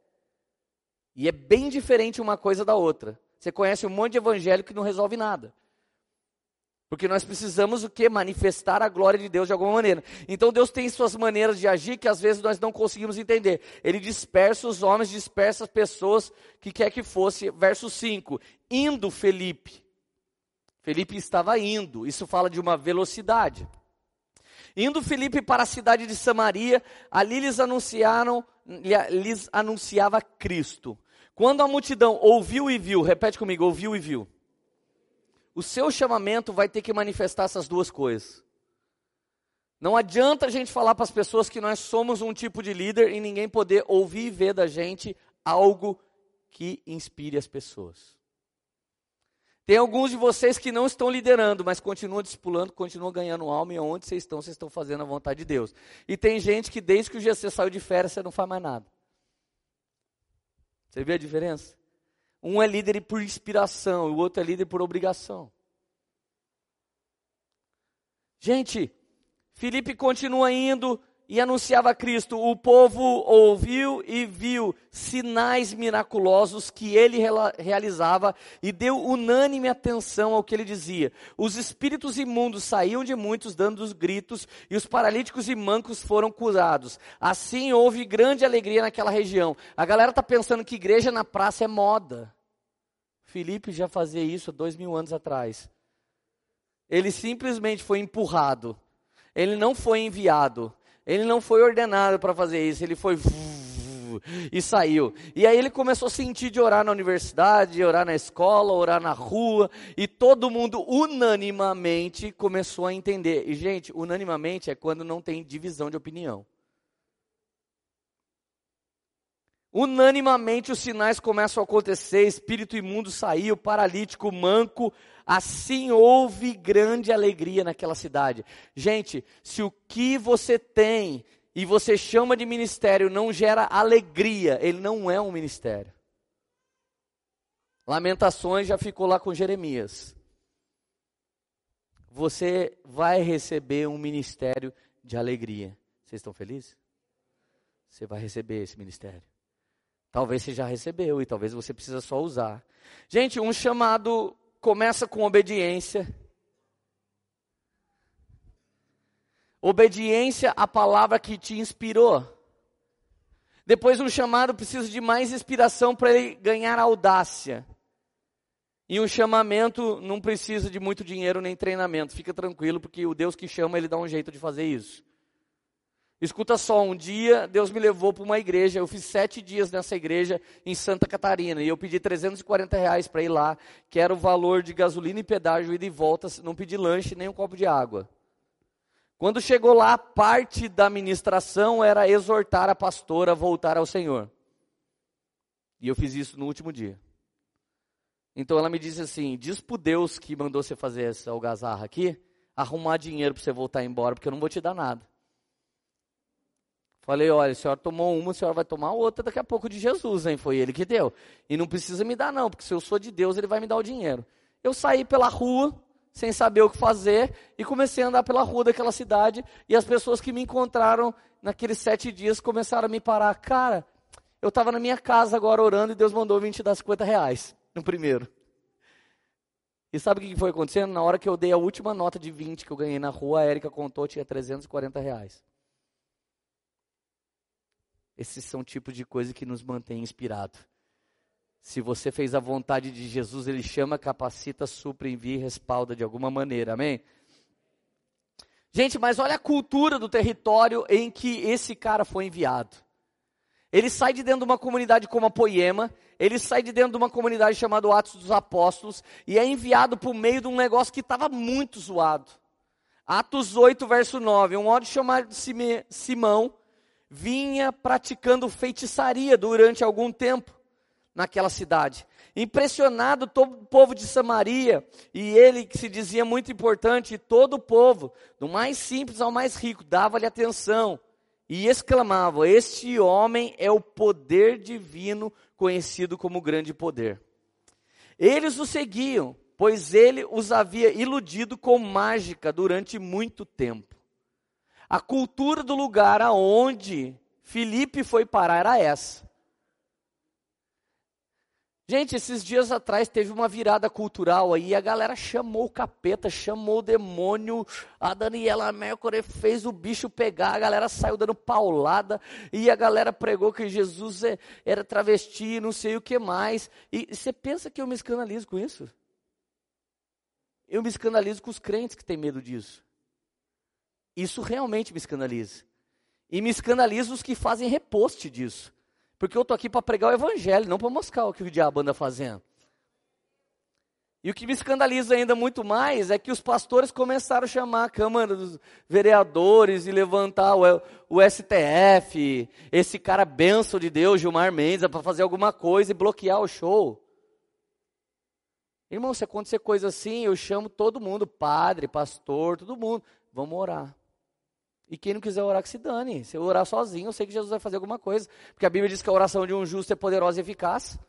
E é bem diferente uma coisa da outra. Você conhece um monte de evangélico que não resolve nada. Porque nós precisamos o que? Manifestar a glória de Deus de alguma maneira. Então Deus tem suas maneiras de agir que às vezes nós não conseguimos entender. Ele dispersa os homens, dispersa as pessoas que quer que fosse. Verso 5. Indo Felipe. Felipe estava indo. Isso fala de uma velocidade. Indo Felipe para a cidade de Samaria, ali lhes anunciaram, lhes anunciava Cristo. Quando a multidão ouviu e viu, repete comigo, ouviu e viu. O seu chamamento vai ter que manifestar essas duas coisas. Não adianta a gente falar para as pessoas que nós somos um tipo de líder e ninguém poder ouvir e ver da gente algo que inspire as pessoas. Tem alguns de vocês que não estão liderando, mas continuam discipulando, continuam ganhando alma, e onde vocês estão, vocês estão fazendo a vontade de Deus. E tem gente que desde que o GC saiu de férias, você não faz mais nada. Você vê a diferença? Um é líder por inspiração, e o outro é líder por obrigação. Gente, Felipe continua indo, e anunciava Cristo, o povo ouviu e viu sinais miraculosos que ele realizava e deu unânime atenção ao que ele dizia. Os espíritos imundos saíam de muitos dando os gritos e os paralíticos e mancos foram curados. Assim houve grande alegria naquela região. A galera está pensando que igreja na praça é moda. Felipe já fazia isso dois mil anos atrás. Ele simplesmente foi empurrado. Ele não foi enviado. Ele não foi ordenado para fazer isso, ele foi e saiu. E aí ele começou a sentir de orar na universidade, de orar na escola, orar na rua, e todo mundo unanimamente começou a entender. E gente, unanimamente é quando não tem divisão de opinião. Unanimamente os sinais começam a acontecer, espírito imundo saiu, paralítico, manco, Assim houve grande alegria naquela cidade. Gente, se o que você tem e você chama de ministério não gera alegria, ele não é um ministério. Lamentações já ficou lá com Jeremias. Você vai receber um ministério de alegria. Vocês estão felizes? Você vai receber esse ministério. Talvez você já recebeu e talvez você precisa só usar. Gente, um chamado começa com obediência. Obediência à palavra que te inspirou. Depois um chamado precisa de mais inspiração para ele ganhar audácia. E um chamamento não precisa de muito dinheiro nem treinamento. Fica tranquilo, porque o Deus que chama, ele dá um jeito de fazer isso. Escuta só, um dia Deus me levou para uma igreja, eu fiz sete dias nessa igreja em Santa Catarina, e eu pedi 340 reais para ir lá, que era o valor de gasolina e pedágio, ida e volta, não pedi lanche nem um copo de água. Quando chegou lá, parte da ministração era exortar a pastora a voltar ao Senhor. E eu fiz isso no último dia. Então ela me disse assim: diz para Deus que mandou você fazer essa algazarra aqui, arrumar dinheiro para você voltar embora, porque eu não vou te dar nada. Falei, olha, a senhora tomou uma, a senhora vai tomar outra daqui a pouco de Jesus, hein? Foi ele que deu. E não precisa me dar, não, porque se eu sou de Deus, ele vai me dar o dinheiro. Eu saí pela rua, sem saber o que fazer, e comecei a andar pela rua daquela cidade, e as pessoas que me encontraram naqueles sete dias começaram a me parar. Cara, eu estava na minha casa agora orando e Deus mandou vir te dar 50 reais no primeiro. E sabe o que foi acontecendo? Na hora que eu dei a última nota de 20 que eu ganhei na rua, a Érica contou, tinha 340 reais. Esses são tipos de coisa que nos mantém inspirado. Se você fez a vontade de Jesus, Ele chama, capacita, supra, envia e respalda de alguma maneira. Amém? Gente, mas olha a cultura do território em que esse cara foi enviado. Ele sai de dentro de uma comunidade como a Poema, ele sai de dentro de uma comunidade chamada Atos dos Apóstolos e é enviado por meio de um negócio que estava muito zoado. Atos 8, verso 9. Um homem chamado Simão vinha praticando feitiçaria durante algum tempo naquela cidade. Impressionado todo o povo de Samaria, e ele que se dizia muito importante, todo o povo, do mais simples ao mais rico, dava-lhe atenção e exclamava: Este homem é o poder divino, conhecido como grande poder. Eles o seguiam, pois ele os havia iludido com mágica durante muito tempo. A cultura do lugar aonde Filipe foi parar era essa. Gente, esses dias atrás teve uma virada cultural aí, a galera chamou o capeta, chamou o demônio, a Daniela Mercury fez o bicho pegar, a galera saiu dando paulada, e a galera pregou que Jesus é, era travesti, não sei o que mais. E você pensa que eu me escandalizo com isso? Eu me escandalizo com os crentes que têm medo disso. Isso realmente me escandaliza. E me escandaliza os que fazem reposte disso. Porque eu estou aqui para pregar o evangelho, não para mostrar o que o diabo anda fazendo. E o que me escandaliza ainda muito mais é que os pastores começaram a chamar a Câmara dos Vereadores e levantar o, o STF, esse cara benção de Deus, Gilmar Mendes, para fazer alguma coisa e bloquear o show. Irmão, se acontecer coisa assim, eu chamo todo mundo, padre, pastor, todo mundo. Vamos orar. E quem não quiser orar, que se dane. Se eu orar sozinho, eu sei que Jesus vai fazer alguma coisa. Porque a Bíblia diz que a oração de um justo é poderosa e eficaz.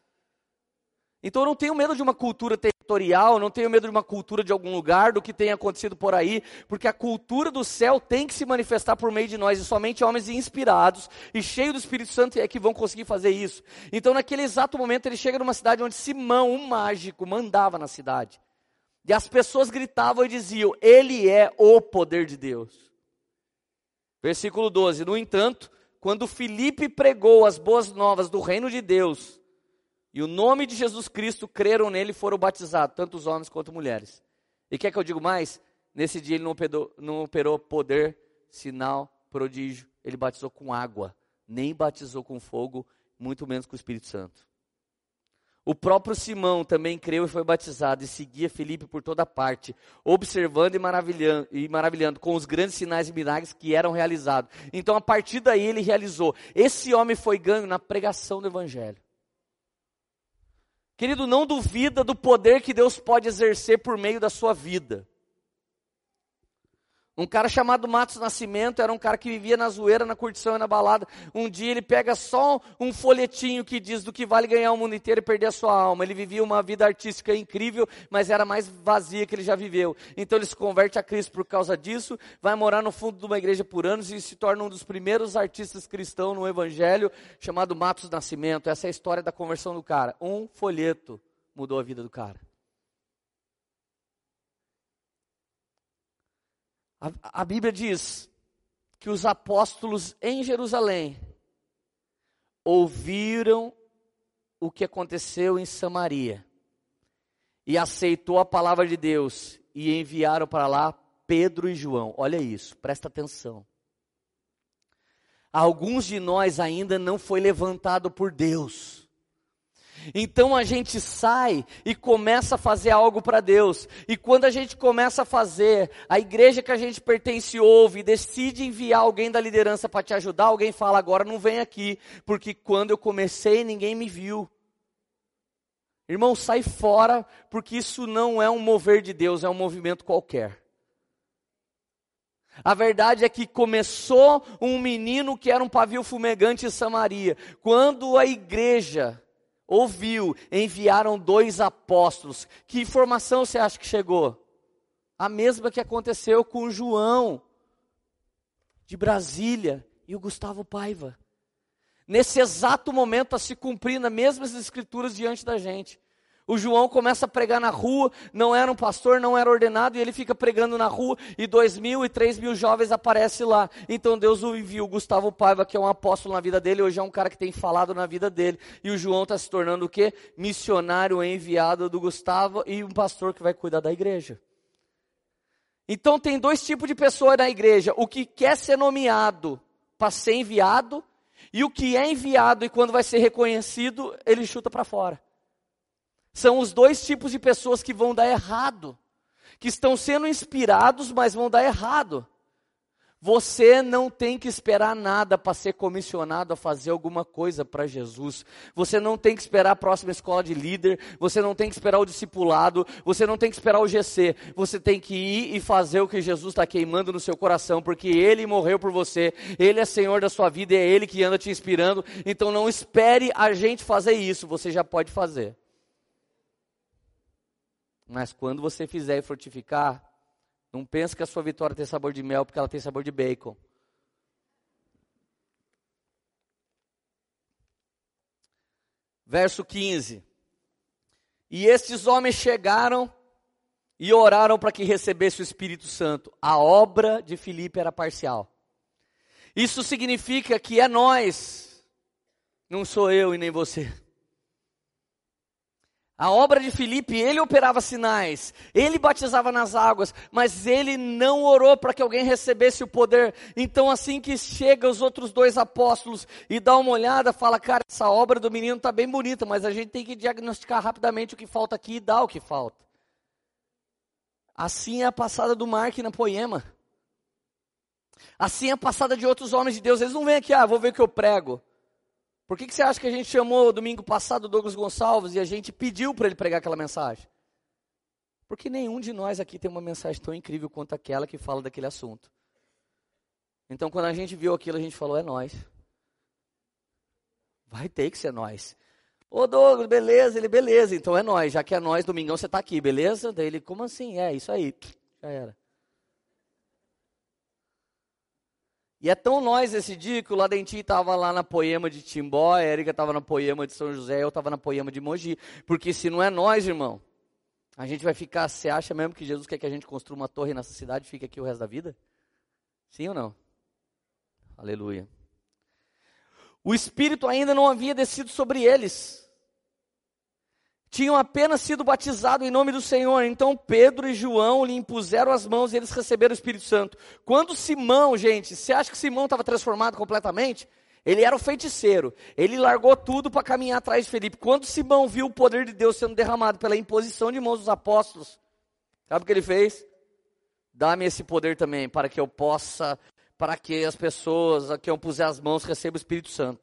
Então eu não tenho medo de uma cultura territorial, não tenho medo de uma cultura de algum lugar, do que tem acontecido por aí, porque a cultura do céu tem que se manifestar por meio de nós, e somente homens inspirados e cheios do Espírito Santo é que vão conseguir fazer isso. Então, naquele exato momento, ele chega numa cidade onde Simão, um mágico, mandava na cidade. E as pessoas gritavam e diziam: Ele é o poder de Deus. Versículo 12: No entanto, quando Filipe pregou as boas novas do reino de Deus, e o nome de Jesus Cristo creram nele e foram batizados, tanto os homens quanto mulheres. E quer que eu diga mais? Nesse dia ele não operou, não operou poder, sinal, prodígio. Ele batizou com água, nem batizou com fogo, muito menos com o Espírito Santo. O próprio Simão também creu e foi batizado e seguia Felipe por toda parte, observando e maravilhando, e maravilhando com os grandes sinais e milagres que eram realizados. Então, a partir daí, ele realizou. Esse homem foi ganho na pregação do Evangelho. Querido, não duvida do poder que Deus pode exercer por meio da sua vida. Um cara chamado Matos Nascimento era um cara que vivia na zoeira, na curtição e na balada. Um dia ele pega só um folhetinho que diz do que vale ganhar o mundo inteiro e perder a sua alma. Ele vivia uma vida artística incrível, mas era mais vazia que ele já viveu. Então ele se converte a Cristo por causa disso, vai morar no fundo de uma igreja por anos e se torna um dos primeiros artistas cristãos no evangelho, chamado Matos Nascimento. Essa é a história da conversão do cara. Um folheto mudou a vida do cara. A, a Bíblia diz que os apóstolos em Jerusalém ouviram o que aconteceu em Samaria e aceitou a palavra de Deus e enviaram para lá Pedro e João. Olha isso, presta atenção. Alguns de nós ainda não foi levantado por Deus. Então a gente sai e começa a fazer algo para Deus. E quando a gente começa a fazer, a igreja que a gente pertence ouve e decide enviar alguém da liderança para te ajudar, alguém fala agora não vem aqui, porque quando eu comecei ninguém me viu. Irmão, sai fora, porque isso não é um mover de Deus, é um movimento qualquer. A verdade é que começou um menino que era um pavio fumegante em Samaria. Quando a igreja ouviu, enviaram dois apóstolos. Que informação você acha que chegou? A mesma que aconteceu com João, de Brasília, e o Gustavo Paiva. Nesse exato momento está se cumprindo as mesmas escrituras diante da gente. O João começa a pregar na rua, não era um pastor, não era ordenado, e ele fica pregando na rua, e dois mil e três mil jovens aparecem lá. Então Deus o enviou, Gustavo Paiva, que é um apóstolo na vida dele, hoje é um cara que tem falado na vida dele. E o João está se tornando o quê? Missionário enviado do Gustavo e um pastor que vai cuidar da igreja. Então tem dois tipos de pessoas na igreja: o que quer ser nomeado para ser enviado, e o que é enviado e quando vai ser reconhecido, ele chuta para fora. São os dois tipos de pessoas que vão dar errado, que estão sendo inspirados, mas vão dar errado. Você não tem que esperar nada para ser comissionado a fazer alguma coisa para Jesus. Você não tem que esperar a próxima escola de líder. Você não tem que esperar o discipulado. Você não tem que esperar o GC. Você tem que ir e fazer o que Jesus está queimando no seu coração, porque Ele morreu por você. Ele é Senhor da sua vida e é Ele que anda te inspirando. Então não espere a gente fazer isso. Você já pode fazer. Mas quando você fizer e frutificar, não pense que a sua vitória tem sabor de mel, porque ela tem sabor de bacon. Verso 15. E estes homens chegaram e oraram para que recebesse o Espírito Santo. A obra de Filipe era parcial. Isso significa que é nós, não sou eu e nem você. A obra de Filipe, ele operava sinais, ele batizava nas águas, mas ele não orou para que alguém recebesse o poder. Então, assim que chega os outros dois apóstolos e dá uma olhada, fala: Cara, essa obra do menino está bem bonita, mas a gente tem que diagnosticar rapidamente o que falta aqui e dar o que falta. Assim é a passada do Mark na poema. Assim é a passada de outros homens de Deus. Eles não vêm aqui, ah, vou ver o que eu prego. Por que, que você acha que a gente chamou domingo passado o Douglas Gonçalves e a gente pediu para ele pregar aquela mensagem? Porque nenhum de nós aqui tem uma mensagem tão incrível quanto aquela que fala daquele assunto. Então, quando a gente viu aquilo, a gente falou: é nós. Vai ter que ser nós. Ô Douglas, beleza? Ele, beleza, então é nós. Já que é nós, domingão você está aqui, beleza? Daí ele, como assim? É, isso aí. Já era. E é tão nós esse dia que o Ladentim estava lá na poema de Timbó, a Érica estava na poema de São José, eu estava na poema de Mogi. Porque se não é nós, irmão, a gente vai ficar, você acha mesmo que Jesus quer que a gente construa uma torre nessa cidade e fique aqui o resto da vida? Sim ou não? Aleluia. O Espírito ainda não havia descido sobre eles tinham apenas sido batizados em nome do Senhor. Então Pedro e João lhe impuseram as mãos e eles receberam o Espírito Santo. Quando Simão, gente, você acha que Simão estava transformado completamente? Ele era o feiticeiro. Ele largou tudo para caminhar atrás de Felipe. Quando Simão viu o poder de Deus sendo derramado pela imposição de mãos dos apóstolos, sabe o que ele fez? Dá-me esse poder também, para que eu possa, para que as pessoas a que eu puser as mãos recebam o Espírito Santo.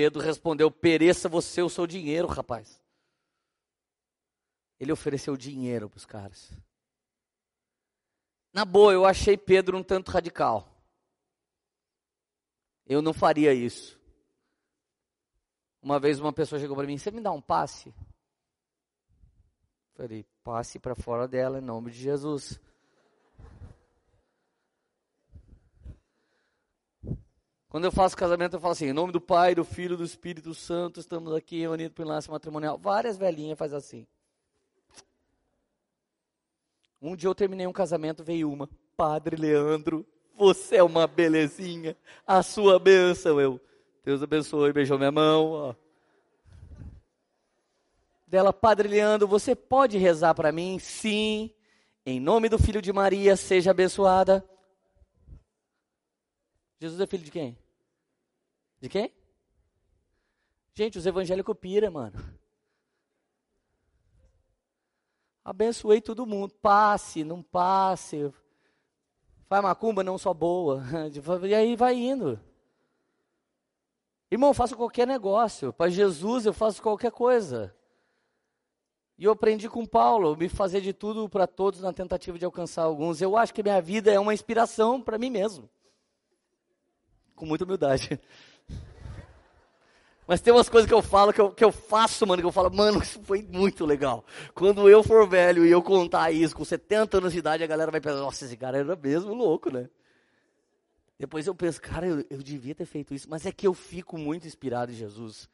Pedro respondeu: Pereça você o seu dinheiro, rapaz. Ele ofereceu dinheiro para os caras. Na boa, eu achei Pedro um tanto radical. Eu não faria isso. Uma vez uma pessoa chegou para mim: Você me dá um passe? Falei: Passe para fora dela em nome de Jesus. Quando eu faço casamento, eu falo assim, em nome do Pai, do Filho, do Espírito Santo, estamos aqui reunidos para o enlace matrimonial. Várias velhinhas fazem assim. Um dia eu terminei um casamento, veio uma, Padre Leandro, você é uma belezinha, a sua bênção, eu, Deus abençoe, beijou minha mão, ó. Dela, Padre Leandro, você pode rezar para mim? Sim, em nome do Filho de Maria, seja abençoada. Jesus é filho de quem? De quem? Gente, os evangélicos pira, mano. Abençoei todo mundo. Passe, não passe. Faz macumba, não só boa. (laughs) E aí vai indo. Irmão, faço qualquer negócio. Para Jesus eu faço qualquer coisa. E eu aprendi com Paulo, me fazer de tudo para todos na tentativa de alcançar alguns. Eu acho que minha vida é uma inspiração para mim mesmo. Com muita humildade. Mas tem umas coisas que eu falo, que eu, que eu faço, mano, que eu falo, mano, isso foi muito legal. Quando eu for velho e eu contar isso com 70 anos de idade, a galera vai pensar, nossa, esse cara era mesmo louco, né? Depois eu penso, cara, eu, eu devia ter feito isso. Mas é que eu fico muito inspirado em Jesus.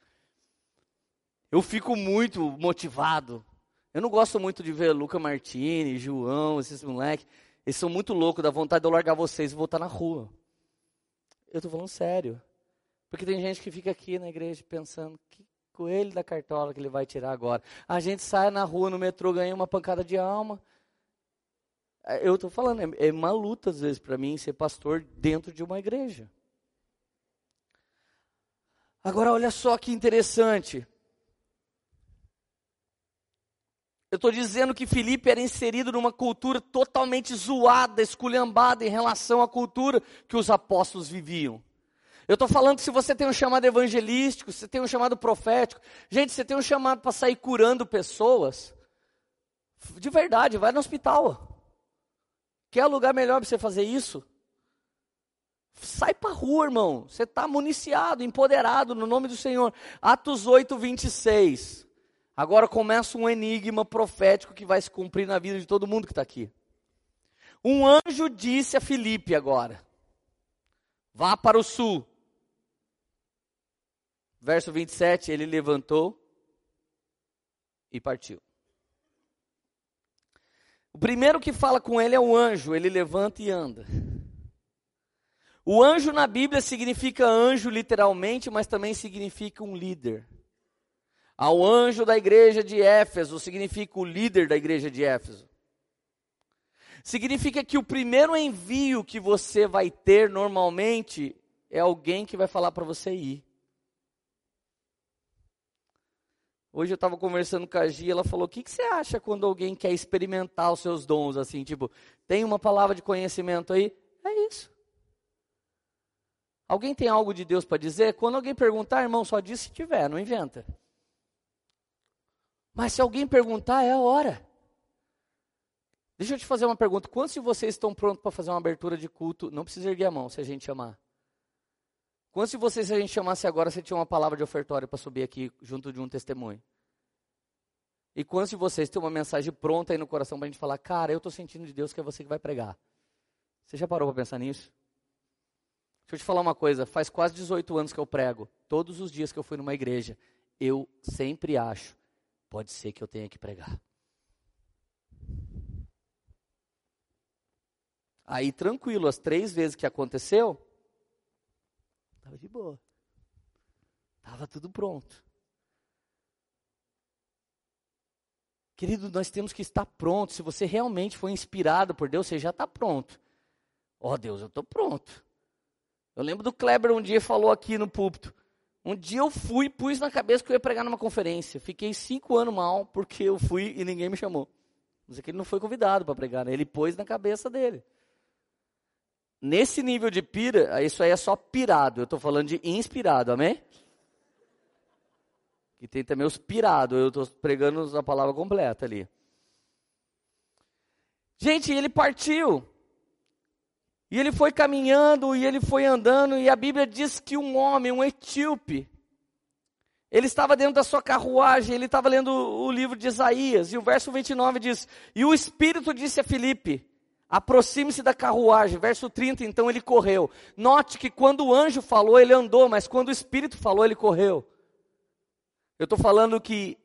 Eu fico muito motivado. Eu não gosto muito de ver Luca Martini, João, esses moleques. Eles são muito loucos, dá vontade de eu largar vocês e voltar na rua. Eu estou falando sério. Porque tem gente que fica aqui na igreja pensando, que coelho da cartola que ele vai tirar agora. A gente sai na rua, no metrô, ganha uma pancada de alma. É, eu estou falando, é, é uma luta às vezes para mim ser pastor dentro de uma igreja. Agora olha só que interessante. Eu estou dizendo que Filipe era inserido numa cultura totalmente zoada, esculhambada em relação à cultura que os apóstolos viviam. Eu estou falando que se você tem um chamado evangelístico, se você tem um chamado profético, gente, você tem um chamado para sair curando pessoas, de verdade, vai no hospital. Quer lugar melhor para você fazer isso? Sai para rua, irmão. Você está municiado, empoderado no nome do Senhor. Atos 8, 26. Agora começa um enigma profético que vai se cumprir na vida de todo mundo que está aqui. Um anjo disse a Filipe agora: Vá para o sul Verso 27, ele levantou e partiu. O primeiro que fala com ele é o anjo, ele levanta e anda. O anjo na Bíblia significa anjo literalmente, mas também significa um líder. Ao anjo da igreja de Éfeso significa o líder da igreja de Éfeso. Significa que o primeiro envio que você vai ter normalmente é alguém que vai falar para você ir. Hoje eu estava conversando com a Gia, ela falou: o que, que você acha quando alguém quer experimentar os seus dons assim? Tipo, tem uma palavra de conhecimento aí? É isso. Alguém tem algo de Deus para dizer? Quando alguém perguntar, irmão, só diz se tiver, não inventa. Mas se alguém perguntar, é a hora. Deixa eu te fazer uma pergunta. Quantos de vocês estão prontos para fazer uma abertura de culto? Não precisa erguer a mão se a gente chamar. Quantos de vocês, se a gente chamasse agora, você tinha uma palavra de ofertório para subir aqui junto de um testemunho? E quantos de vocês têm uma mensagem pronta aí no coração para a gente falar, cara, eu estou sentindo de Deus que é você que vai pregar? Você já parou para pensar nisso? Deixa eu te falar uma coisa, faz quase 18 anos que eu prego. Todos os dias que eu fui numa igreja, eu sempre acho, pode ser que eu tenha que pregar. Aí tranquilo, as três vezes que aconteceu, Estava de boa. Estava tudo pronto. Querido, nós temos que estar pronto. Se você realmente foi inspirado por Deus, você já está pronto. Ó oh, Deus, eu estou pronto. Eu lembro do Kleber um dia falou aqui no púlpito. Um dia eu fui e pus na cabeça que eu ia pregar numa conferência. Fiquei cinco anos mal porque eu fui e ninguém me chamou. Mas é que ele não foi convidado para pregar, né? Ele pôs na cabeça dele. Nesse nível de pira, isso aí é só pirado. Eu estou falando de inspirado, amém? E tem também os pirados. Eu estou pregando a palavra completa ali. Gente, ele partiu. E ele foi caminhando, e ele foi andando, e a Bíblia diz que um homem, um etíope, ele estava dentro da sua carruagem, ele estava lendo o livro de Isaías, e o verso 29 diz: E o Espírito disse a Filipe: Aproxime-se da carruagem. Verso 30, então ele correu. Note que quando o anjo falou, ele andou, mas quando o Espírito falou, ele correu. Eu estou falando que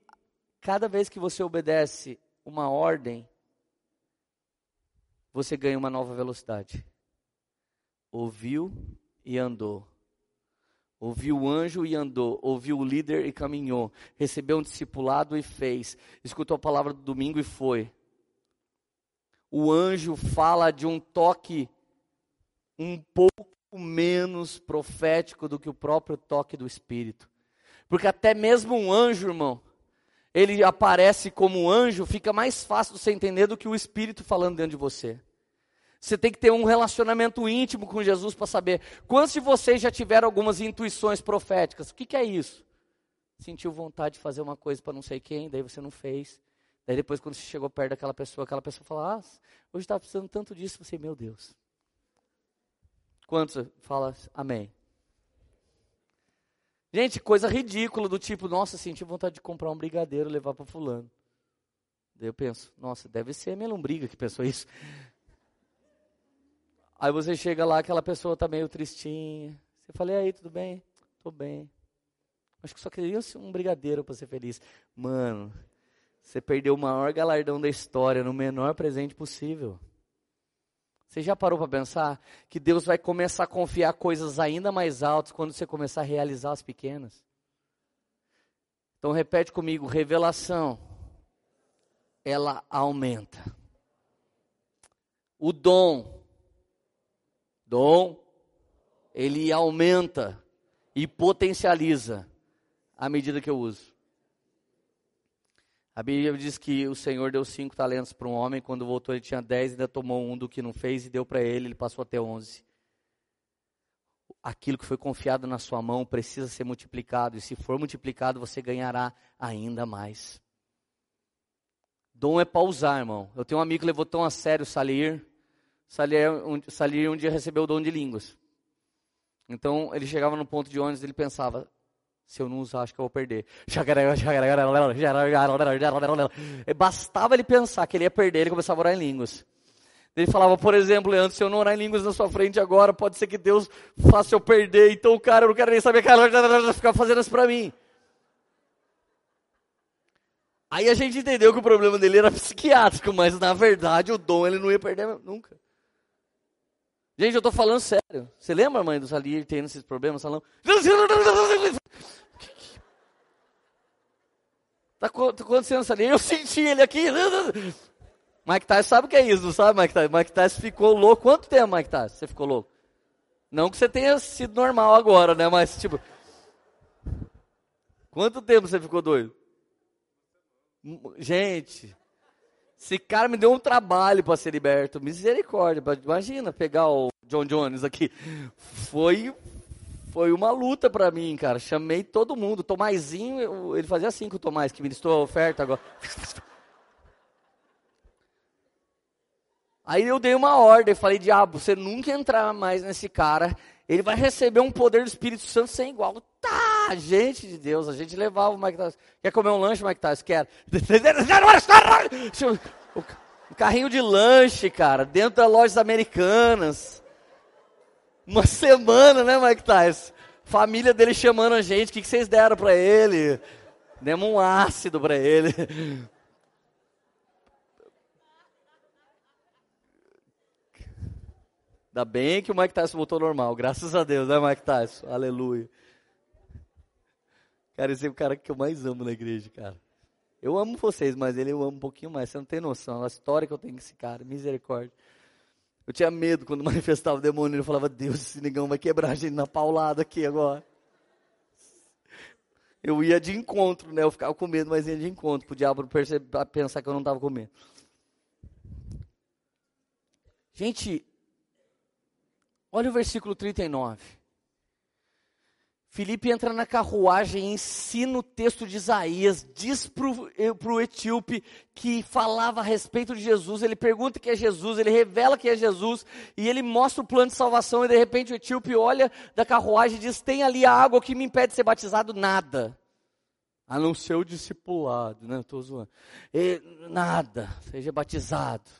cada vez que você obedece uma ordem, você ganha uma nova velocidade. Ouviu e andou. Ouviu o anjo e andou, ouviu o líder e caminhou, recebeu um discipulado e fez, escutou a palavra do domingo e foi o anjo fala de um toque um pouco menos profético do que o próprio toque do Espírito. Porque até mesmo um anjo, irmão, ele aparece como anjo, fica mais fácil de você entender do que o Espírito falando dentro de você. Você tem que ter um relacionamento íntimo com Jesus para saber. Quantos de vocês já tiveram algumas intuições proféticas? O que, que é isso? Sentiu vontade de fazer uma coisa para não sei quem, daí você não fez. Daí depois, quando você chegou perto daquela pessoa, aquela pessoa fala, ah, hoje estava precisando tanto disso. Você, meu Deus. Quantos fala amém? Gente, coisa ridícula do tipo, nossa, senti vontade de comprar um brigadeiro e levar para fulano. Daí eu penso, nossa, deve ser a minha lombriga que pensou isso. Aí você chega lá, aquela pessoa tá meio tristinha. Você fala, e aí, tudo bem? Tô bem. Acho que só queria um brigadeiro para ser feliz. Mano, você perdeu o maior galardão da história no menor presente possível. Você já parou para pensar que Deus vai começar a confiar coisas ainda mais altas quando você começar a realizar as pequenas? Então repete comigo, revelação ela aumenta. O dom dom ele aumenta e potencializa à medida que eu uso. A Bíblia diz que o Senhor deu cinco talentos para um homem, quando voltou ele tinha dez, ainda tomou um do que não fez e deu para ele, ele passou até onze. Aquilo que foi confiado na sua mão precisa ser multiplicado, e se for multiplicado, você ganhará ainda mais. Dom é para usar, irmão. Eu tenho um amigo que levou tão a sério o Salir. Um, Salir um dia recebeu o dom de línguas. Então, ele chegava no ponto de ônibus e ele pensava, se eu não usar, acho que eu vou perder. Bastava ele pensar que ele ia perder, ele começava a orar em línguas. Ele falava, por exemplo, Leandro, se eu não orar em línguas na sua frente agora, pode ser que Deus faça eu perder. Então, cara, eu não quero nem saber ela (laughs) ficar fazendo isso para mim. Aí a gente entendeu que o problema dele era (laughs) psiquiátrico, mas na verdade o dom ele não ia perder nunca. Gente, eu estou falando sério. Você lembra, mãe do Salir, tendo esses problemas? Salão? Tá, tá acontecendo isso ali. Eu senti ele aqui. Mike Tyson sabe o que é isso, não sabe, Mike Tyson? Mike Tyson ficou louco. Quanto tempo, Mike Tyson? Você ficou louco? Não que você tenha sido normal agora, né? Mas, tipo. Quanto tempo você ficou doido? Gente. Esse cara me deu um trabalho para ser liberto. Misericórdia. Imagina pegar o John Jones aqui. Foi foi uma luta para mim, cara. Chamei todo mundo. Tomazinho, ele fazia assim com o Tomás, que ministrou a oferta agora. Aí eu dei uma ordem, falei, diabo, você nunca entrar mais nesse cara, ele vai receber um poder do Espírito Santo sem igual. Tá, gente de Deus, a gente levava o Mike Tyson. Quer comer um lanche, Mike Tyson? Quer. Um (laughs) carrinho de lanche, cara, dentro das lojas americanas. Uma semana, né, Mike Tyson? Família dele chamando a gente, o que, vocês deram para ele? Demos um ácido para ele. Ainda bem que o Mike Tyson voltou normal, graças a Deus, né, Mike Tyson? Aleluia. Cara, esse é o cara que eu mais amo na igreja, cara. Eu amo vocês, mas ele eu amo um pouquinho mais. Você não tem noção. A história que eu tenho com esse cara, misericórdia. Eu tinha medo quando (laughs) manifestava o demônio. Eu falava, Deus, esse negão vai quebrar a gente na paulada aqui agora. Eu ia de encontro, né? Eu ficava com medo, mas ia de encontro. Para o diabo perceber, pensar que eu não estava com medo. Gente, olha o versículo 39. Filipe entra na carruagem, ensina o texto de Isaías, diz para o etíope que falava a respeito de Jesus, ele pergunta que é Jesus, ele revela que é Jesus, e ele mostra o plano de salvação, e de repente o etíope olha da carruagem e diz, tem ali a água que me impede de ser batizado, nada. A não ser o discipulado, né? Estou zoando. E, nada, seja batizado.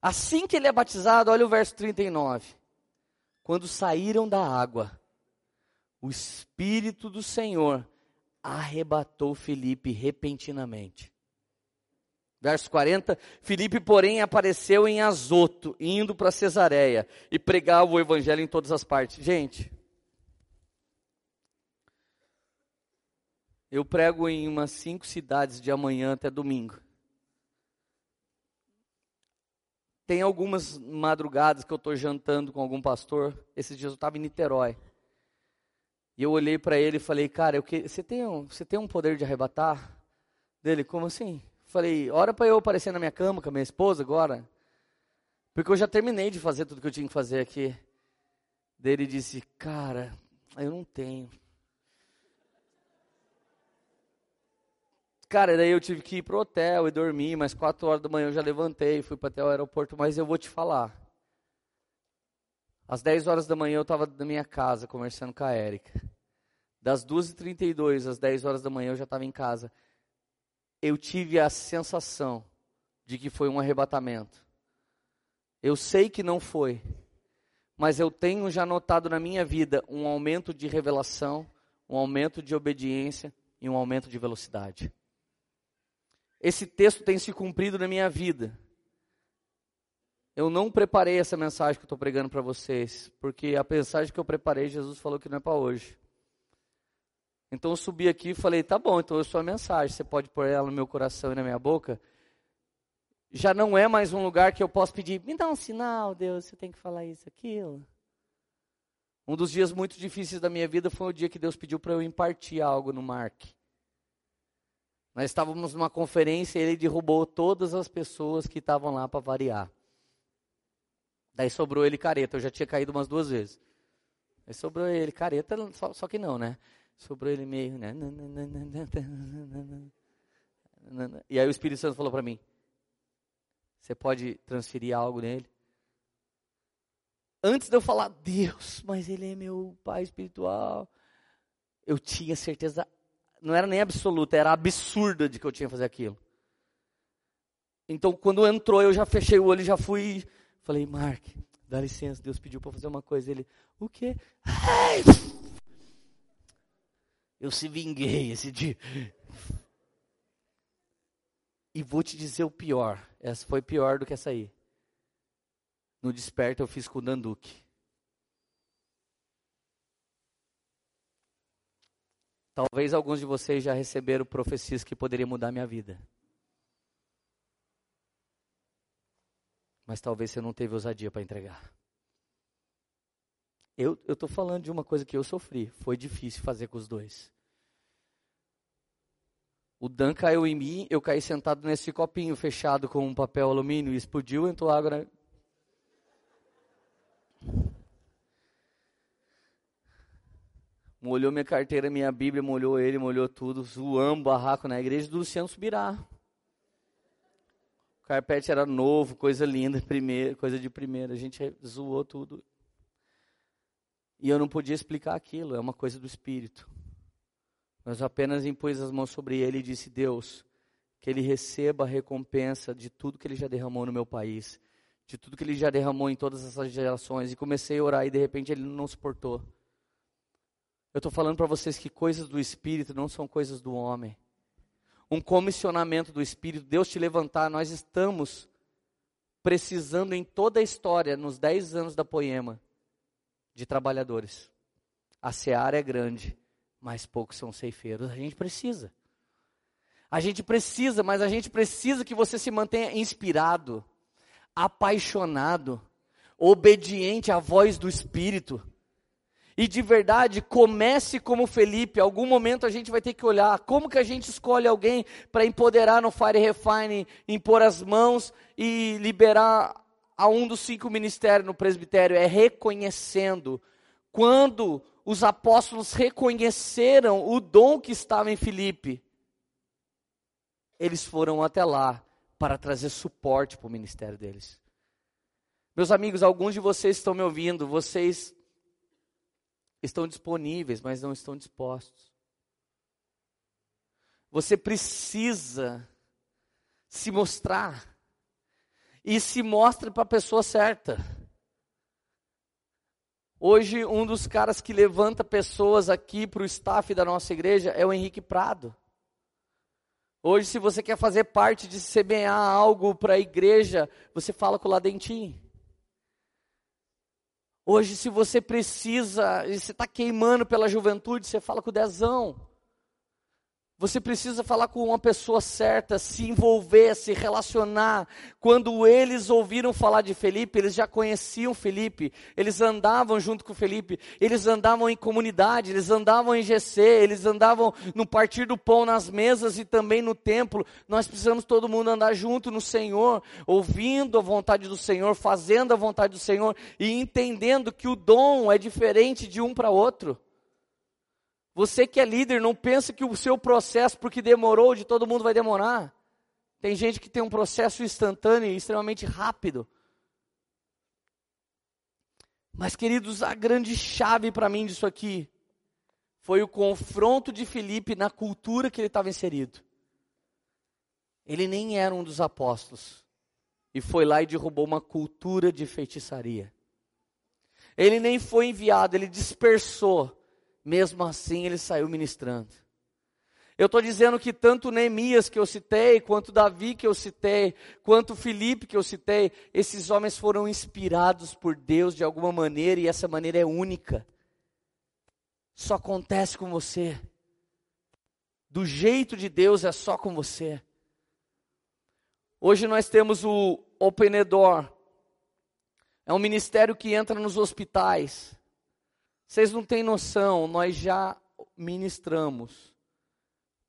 Assim que ele é batizado, olha o verso 39 quando saíram da água, o Espírito do Senhor arrebatou Felipe repentinamente. Verso 40, Felipe, porém, apareceu em Azoto, indo para Cesareia, e pregava o evangelho em todas as partes. Gente, eu prego em umas cinco cidades de amanhã até domingo. Tem algumas madrugadas que eu estou jantando com algum pastor. Esses dias eu estava em Niterói. E eu olhei para ele e falei, cara, eu que... você, tem um, você tem um poder de arrebatar? Dele, como assim? Falei, ora para eu aparecer na minha cama com a minha esposa agora. Porque eu já terminei de fazer tudo que eu tinha que fazer aqui. Dele disse, cara, eu não tenho. Cara, daí eu tive que ir pro hotel e dormir, mas quatro horas da manhã eu já levantei, fui para até o aeroporto, mas eu vou te falar. Às 10 horas da manhã eu estava na minha casa conversando com a Érica. Das 2h32 às 10 horas da manhã eu já estava em casa. Eu tive a sensação de que foi um arrebatamento. Eu sei que não foi, mas eu tenho já notado na minha vida um aumento de revelação, um aumento de obediência e um aumento de velocidade. Esse texto tem se cumprido na minha vida. Eu não preparei essa mensagem que eu estou pregando para vocês, porque a mensagem que eu preparei, Jesus falou que não é para hoje. Então eu subi aqui e falei: tá bom, então eu sou a mensagem, você pode pôr ela no meu coração e na minha boca. Já não é mais um lugar que eu posso pedir, me dá um sinal, Deus, você tem que falar isso, aquilo. Um dos dias muito difíceis da minha vida foi o dia que Deus pediu para eu impartir algo no Mark. Nós estávamos numa conferência e ele derrubou todas as pessoas que estavam lá para variar. Daí sobrou ele careta, eu já tinha caído umas duas vezes. Aí sobrou ele careta, só, só que não, né? Sobrou ele meio, né? E aí o Espírito Santo falou para mim: Você pode transferir algo nele? Antes de eu falar, Deus, mas ele é meu pai espiritual, eu tinha certeza não era nem absoluta, era absurda de que eu tinha que fazer aquilo. Então, quando entrou, eu já fechei o olho e já fui. Falei, Mark, dá licença, Deus pediu para fazer uma coisa. Ele, o quê? Ai! Eu se vinguei esse dia. E vou te dizer o pior. Essa foi pior do que essa aí. No desperto eu fiz com o Danduque. Talvez alguns de vocês já receberam profecias que poderiam mudar minha vida. Mas talvez você não teve ousadia para entregar. Eu estou falando de uma coisa que eu sofri. Foi difícil fazer com os dois. O Dan caiu em mim, eu caí sentado nesse copinho fechado com um papel alumínio, explodiu, entrou água na, molhou minha carteira, minha Bíblia, molhou ele, molhou tudo, zoamos barraco na igreja do Luciano Subirá. O carpete era novo, coisa linda, (laughs) primeira, coisa de primeira. A gente zoou tudo. E eu não podia explicar aquilo, é uma coisa do Espírito. Mas apenas impus as mãos sobre ele e disse: Deus, que ele receba a recompensa de tudo que ele já derramou no meu país, de tudo que ele já derramou em todas essas gerações. E comecei a orar e de repente ele não suportou. Eu estou falando para vocês que coisas do Espírito não são coisas do homem. Um comissionamento do Espírito, Deus te levantar, nós estamos precisando em toda a história, nos 10 anos da Poema, de trabalhadores. A seara é grande, mas poucos são ceifeiros. A gente precisa. A gente precisa, mas a gente precisa que você se mantenha inspirado, apaixonado, obediente à voz do Espírito. E de verdade, comece como Felipe. Algum momento a gente vai ter que olhar como que a gente escolhe alguém para empoderar no Fire Refine, impor as mãos e liberar a um dos cinco ministérios no presbitério. É reconhecendo. Quando os apóstolos reconheceram o dom que estava em Felipe, eles foram até lá para trazer suporte para o ministério deles. Meus amigos, alguns de vocês estão me ouvindo, vocês estão disponíveis, mas não estão dispostos. Você precisa se mostrar e se mostre para a pessoa certa. Hoje, um dos caras que levanta pessoas aqui para o staff da nossa igreja é o Henrique Prado. Hoje, se você quer fazer parte de semear algo para a igreja, você fala com o Ladentim. Hoje, se você precisa, e você está queimando pela juventude, você fala com o dezão. Você precisa falar com uma pessoa certa, se envolver, se relacionar. Quando eles ouviram falar de Felipe, eles já conheciam Felipe, eles andavam junto com Felipe, eles andavam em comunidade, eles andavam em GC, eles andavam no partir do pão nas mesas e também no templo. Nós precisamos todo mundo andar junto no Senhor, ouvindo a vontade do Senhor, fazendo a vontade do Senhor e entendendo que o dom é diferente de um para outro. Você que é líder, não pensa que o seu processo, porque demorou, de todo mundo vai demorar. Tem gente que tem um processo instantâneo e extremamente rápido. Mas, queridos, a grande chave para mim disso aqui foi o confronto de Filipe na cultura que ele estava inserido. Ele nem era um dos apóstolos. E foi lá e derrubou uma cultura de feitiçaria. Ele nem foi enviado, ele dispersou. Mesmo assim, ele saiu ministrando. Eu estou dizendo que tanto Neemias que eu citei, quanto Davi que eu citei, quanto Filipe que eu citei, esses homens foram inspirados por Deus de alguma maneira e essa maneira é única. Só acontece com você. Do jeito de Deus é só com você. Hoje nós temos o Open Door. É um ministério que entra nos hospitais. Vocês não têm noção, nós já ministramos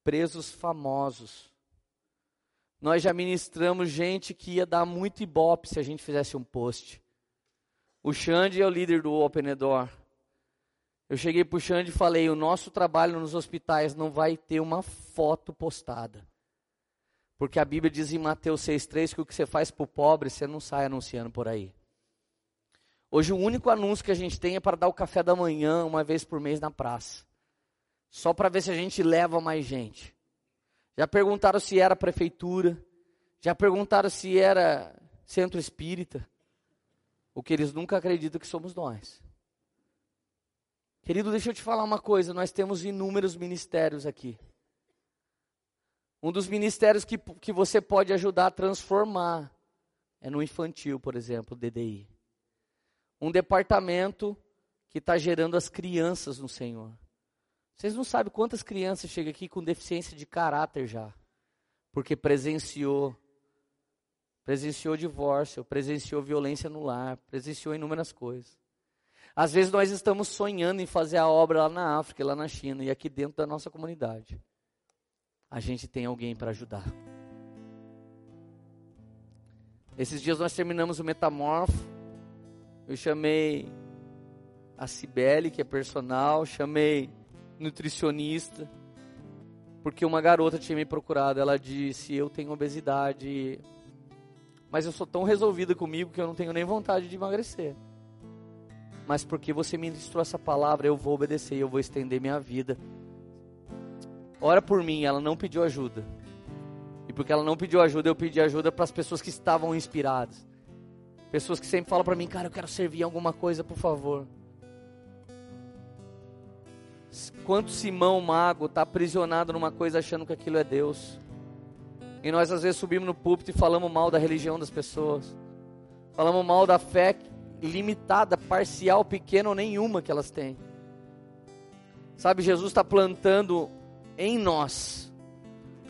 presos famosos. Nós já ministramos gente que ia dar muito ibope se a gente fizesse um post. O Xande é o líder do Open Door. Eu cheguei para o Xande e falei: o nosso trabalho nos hospitais não vai ter uma foto postada. Porque a Bíblia diz em Mateus 6,3 que o que você faz para o pobre, você não sai anunciando por aí. Hoje o único anúncio que a gente tem é para dar o café da manhã uma vez por mês na praça só para ver se a gente leva mais gente. Já perguntaram se era prefeitura, já perguntaram se era centro espírita. O que eles nunca acreditam que somos nós. Querido, deixa eu te falar uma coisa: nós temos inúmeros ministérios aqui. Um dos ministérios que, que você pode ajudar a transformar é no infantil, por exemplo, DDI. Um departamento que está gerando as crianças no Senhor. Vocês não sabem quantas crianças chegam aqui com deficiência de caráter já. Porque presenciou. Presenciou divórcio, presenciou violência no lar, presenciou inúmeras coisas. Às vezes nós estamos sonhando em fazer a obra lá na África, lá na China e aqui dentro da nossa comunidade. A gente tem alguém para ajudar. Esses dias nós terminamos o Metamorfo. Eu chamei a Cibele, que é personal, chamei nutricionista, porque uma garota tinha me procurado. Ela disse: Eu tenho obesidade, mas eu sou tão resolvida comigo que eu não tenho nem vontade de emagrecer. Mas porque você me ministrou essa palavra, eu vou obedecer, eu vou estender minha vida. Ora por mim, ela não pediu ajuda. E porque ela não pediu ajuda, eu pedi ajuda para as pessoas que estavam inspiradas. Pessoas que sempre falam para mim, cara, eu quero servir alguma coisa, por favor. Quanto Simão Mago está aprisionado numa coisa achando que aquilo é Deus. E nós às vezes subimos no púlpito e falamos mal da religião das pessoas. Falamos mal da fé limitada, parcial, pequena ou nenhuma que elas têm. Sabe, Jesus está plantando em nós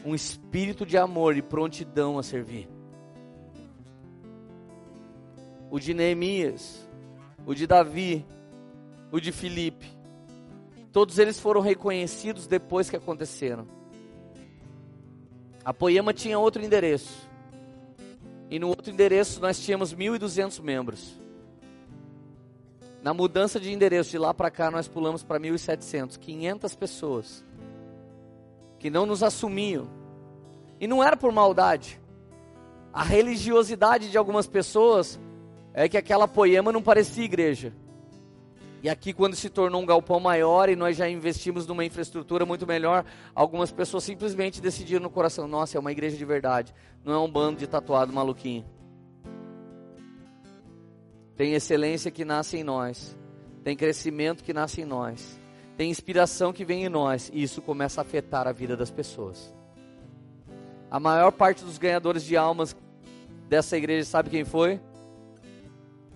um espírito de amor e prontidão a servir. O de Neemias, o de Davi, o de Filipe, Todos eles foram reconhecidos depois que aconteceram. A Poema tinha outro endereço. E no outro endereço nós tínhamos 1.200 membros. Na mudança de endereço de lá para cá, nós pulamos para 1.700, 500 pessoas que não nos assumiam. E não era por maldade. A religiosidade de algumas pessoas é que aquela poema não parecia igreja. E aqui, quando se tornou um galpão maior e nós já investimos numa infraestrutura muito melhor, algumas pessoas simplesmente decidiram no coração: nossa, é uma igreja de verdade, não é um bando de tatuado maluquinho. Tem excelência que nasce em nós, tem crescimento que nasce em nós, tem inspiração que vem em nós, e isso começa a afetar a vida das pessoas. A maior parte dos ganhadores de almas dessa igreja, sabe quem foi?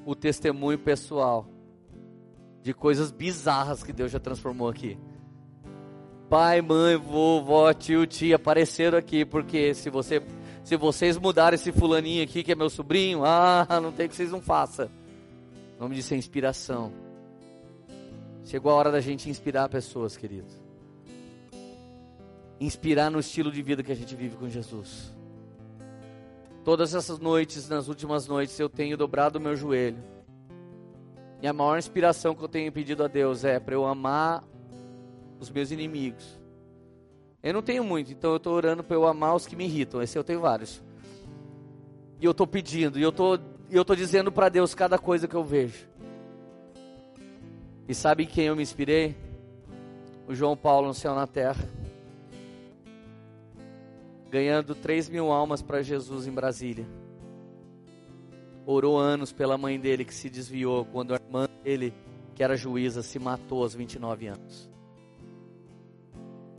O testemunho pessoal de coisas bizarras que Deus já transformou aqui. Pai, mãe, vovó, tio, tia apareceram aqui, porque se você se vocês mudarem esse fulaninho aqui que é meu sobrinho, ah, não tem que vocês não façam. O nome disso é inspiração. Chegou a hora da gente inspirar pessoas, queridos. Inspirar no estilo de vida que a gente vive com Jesus. Todas essas noites, nas últimas noites, eu tenho dobrado o meu joelho e a maior inspiração que eu tenho pedido a Deus é para eu amar os meus inimigos. Eu não tenho muito, então eu estou orando para eu amar os que me irritam. Esse eu tenho vários. E eu estou pedindo, e eu tô, eu estou dizendo para Deus cada coisa que eu vejo. E sabe em quem eu me inspirei? O João Paulo no céu na terra. Ganhando 3 mil almas para Jesus em Brasília. Orou anos pela mãe dele que se desviou quando a irmã dele, que era juíza, se matou aos 29 anos.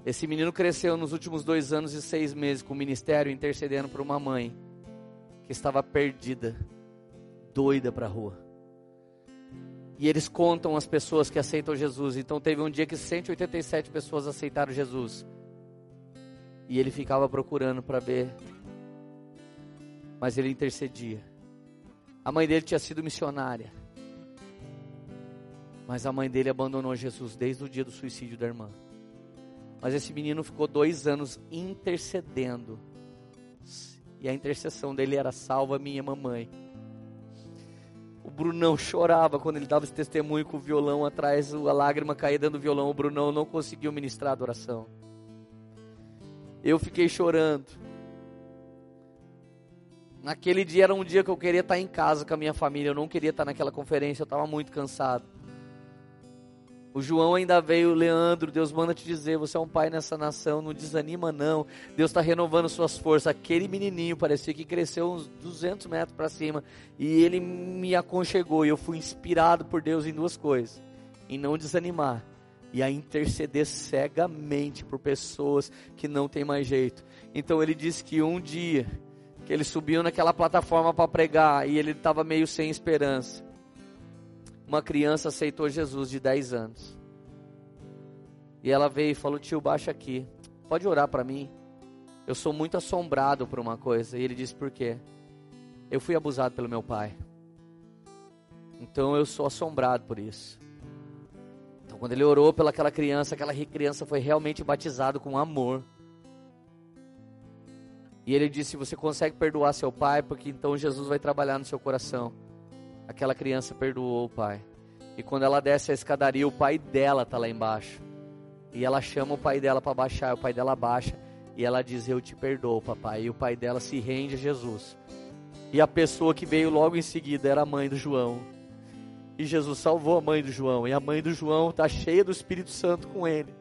Esse menino cresceu nos últimos dois anos e seis meses com o ministério intercedendo por uma mãe que estava perdida, doida para a rua. E eles contam as pessoas que aceitam Jesus. Então teve um dia que 187 pessoas aceitaram Jesus. E ele ficava procurando para ver. Mas ele intercedia. A mãe dele tinha sido missionária. Mas a mãe dele abandonou Jesus desde o dia do suicídio da irmã. Mas esse menino ficou dois anos intercedendo. E a intercessão dele era: salva minha mamãe. O Brunão chorava quando ele dava esse testemunho com o violão atrás, a lágrima caía dentro do violão. O Brunão não conseguiu ministrar a adoração. Eu fiquei chorando. Naquele dia era um dia que eu queria estar em casa com a minha família. Eu não queria estar naquela conferência, eu estava muito cansado. O João ainda veio, Leandro, Deus manda te dizer, você é um pai nessa nação, não desanima não. Deus está renovando suas forças. Aquele menininho parecia que cresceu uns 200 metros para cima e ele me aconchegou e eu fui inspirado por Deus em duas coisas: em não desanimar e a interceder cegamente por pessoas que não tem mais jeito. Então ele disse que um dia que ele subiu naquela plataforma para pregar e ele estava meio sem esperança uma criança aceitou Jesus de 10 anos. E ela veio e falou: Tio, baixa aqui. Pode orar para mim? Eu sou muito assombrado por uma coisa. E ele disse: Por quê? Eu fui abusado pelo meu pai. Então eu sou assombrado por isso. Então quando ele orou pelaquela criança, aquela criança foi realmente batizada com amor. E ele disse: Você consegue perdoar seu pai? Porque então Jesus vai trabalhar no seu coração. Aquela criança perdoou o pai. E quando ela desce a escadaria, o pai dela está lá embaixo. E ela chama o pai dela para baixar, o pai dela baixa. E ela diz: Eu te perdoo, papai. E o pai dela se rende a Jesus. E a pessoa que veio logo em seguida era a mãe do João. E Jesus salvou a mãe do João. E a mãe do João está cheia do Espírito Santo com ele.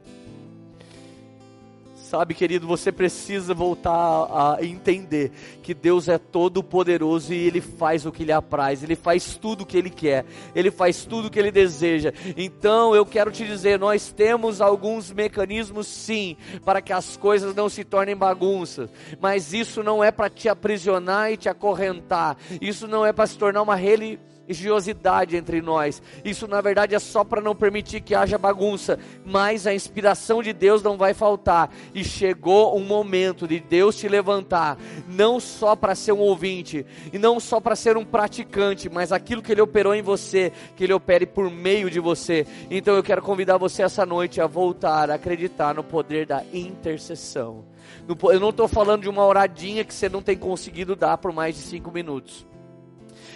Sabe, querido, você precisa voltar a entender que Deus é todo poderoso e Ele faz o que lhe apraz, Ele faz tudo o que Ele quer, Ele faz tudo o que Ele deseja. Então eu quero te dizer: nós temos alguns mecanismos, sim, para que as coisas não se tornem bagunça, mas isso não é para te aprisionar e te acorrentar, isso não é para se tornar uma religiosidade religiosidade entre nós. Isso na verdade é só para não permitir que haja bagunça, mas a inspiração de Deus não vai faltar. E chegou um momento de Deus te levantar, não só para ser um ouvinte e não só para ser um praticante, mas aquilo que ele operou em você, que ele opere por meio de você. Então eu quero convidar você essa noite a voltar a acreditar no poder da intercessão. Eu não estou falando de uma oradinha que você não tem conseguido dar por mais de cinco minutos.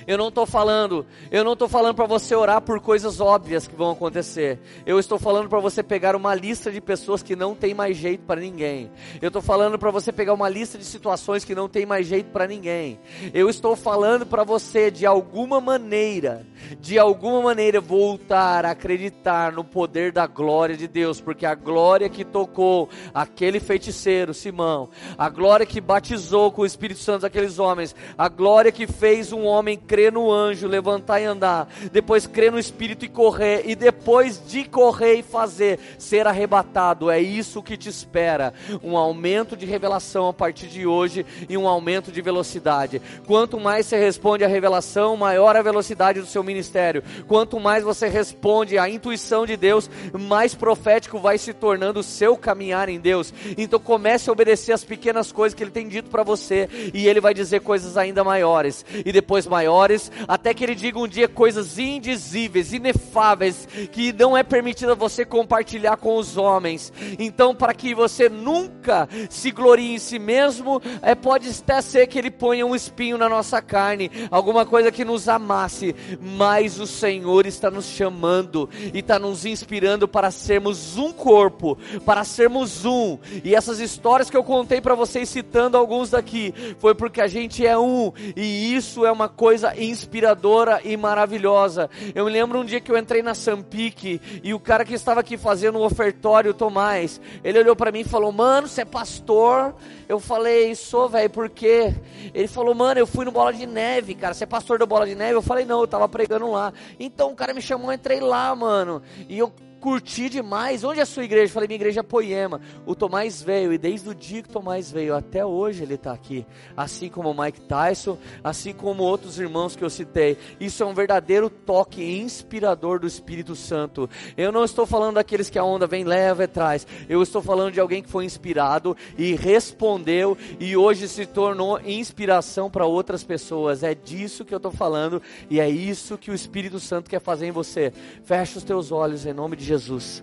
Eu não estou falando, eu não estou falando para você orar por coisas óbvias que vão acontecer. Eu estou falando para você pegar uma lista de pessoas que não tem mais jeito para ninguém. Eu estou falando para você pegar uma lista de situações que não tem mais jeito para ninguém. Eu estou falando para você de alguma maneira, de alguma maneira voltar a acreditar no poder da glória de Deus, porque a glória que tocou aquele feiticeiro Simão, a glória que batizou com o Espírito Santo aqueles homens, a glória que fez um homem crer no anjo, levantar e andar, depois crer no Espírito e correr, e depois de correr e fazer, ser arrebatado. É isso que te espera: um aumento de revelação a partir de hoje e um aumento de velocidade. Quanto mais você responde à revelação, maior a velocidade do seu ministério. Quanto mais você responde à intuição de Deus, mais profético vai se tornando o seu caminhar em Deus. Então comece a obedecer as pequenas coisas que Ele tem dito para você, e Ele vai dizer coisas ainda maiores, e depois maiores até que Ele diga um dia coisas indizíveis, inefáveis, que não é permitida você compartilhar com os homens. Então, para que você nunca se glorie em si mesmo, é, pode até ser que Ele ponha um espinho na nossa carne, alguma coisa que nos amasse, mas o Senhor está nos chamando e está nos inspirando para sermos um corpo, para sermos um. E essas histórias que eu contei para vocês, citando alguns daqui, foi porque a gente é um, e isso é uma coisa inspiradora e maravilhosa. Eu me lembro um dia que eu entrei na Sampique e o cara que estava aqui fazendo o ofertório, Tomás, ele olhou para mim e falou: Mano, você é pastor? Eu falei: Sou, velho, por quê? Ele falou: Mano, eu fui no Bola de Neve, cara. Você é pastor do Bola de Neve? Eu falei: Não, eu tava pregando lá. Então o cara me chamou, eu entrei lá, mano. E eu curti demais. Onde é a sua igreja? Eu falei, minha igreja é Poema. O Tomás veio, e desde o dia que o Tomás veio até hoje ele está aqui. Assim como o Mike Tyson, assim como outros irmãos que eu citei. Isso é um verdadeiro toque inspirador do Espírito Santo. Eu não estou falando daqueles que a onda vem, leva e traz. Eu estou falando de alguém que foi inspirado e respondeu e hoje se tornou inspiração para outras pessoas. É disso que eu estou falando e é isso que o Espírito Santo quer fazer em você. Fecha os teus olhos em nome de Jesus.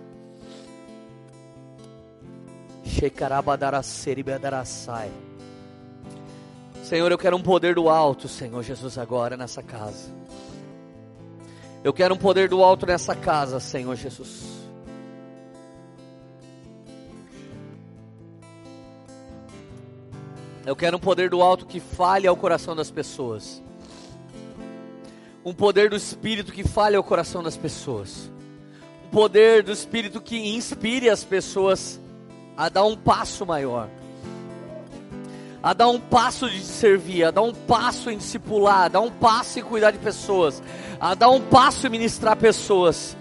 Senhor, eu quero um poder do alto, Senhor Jesus, agora nessa casa. Eu quero um poder do alto nessa casa, Senhor Jesus. Eu quero um poder do alto que fale ao coração das pessoas. Um poder do Espírito que fale ao coração das pessoas poder do Espírito que inspire as pessoas a dar um passo maior, a dar um passo de servir, a dar um passo em discipular, a dar um passo em cuidar de pessoas, a dar um passo em ministrar pessoas.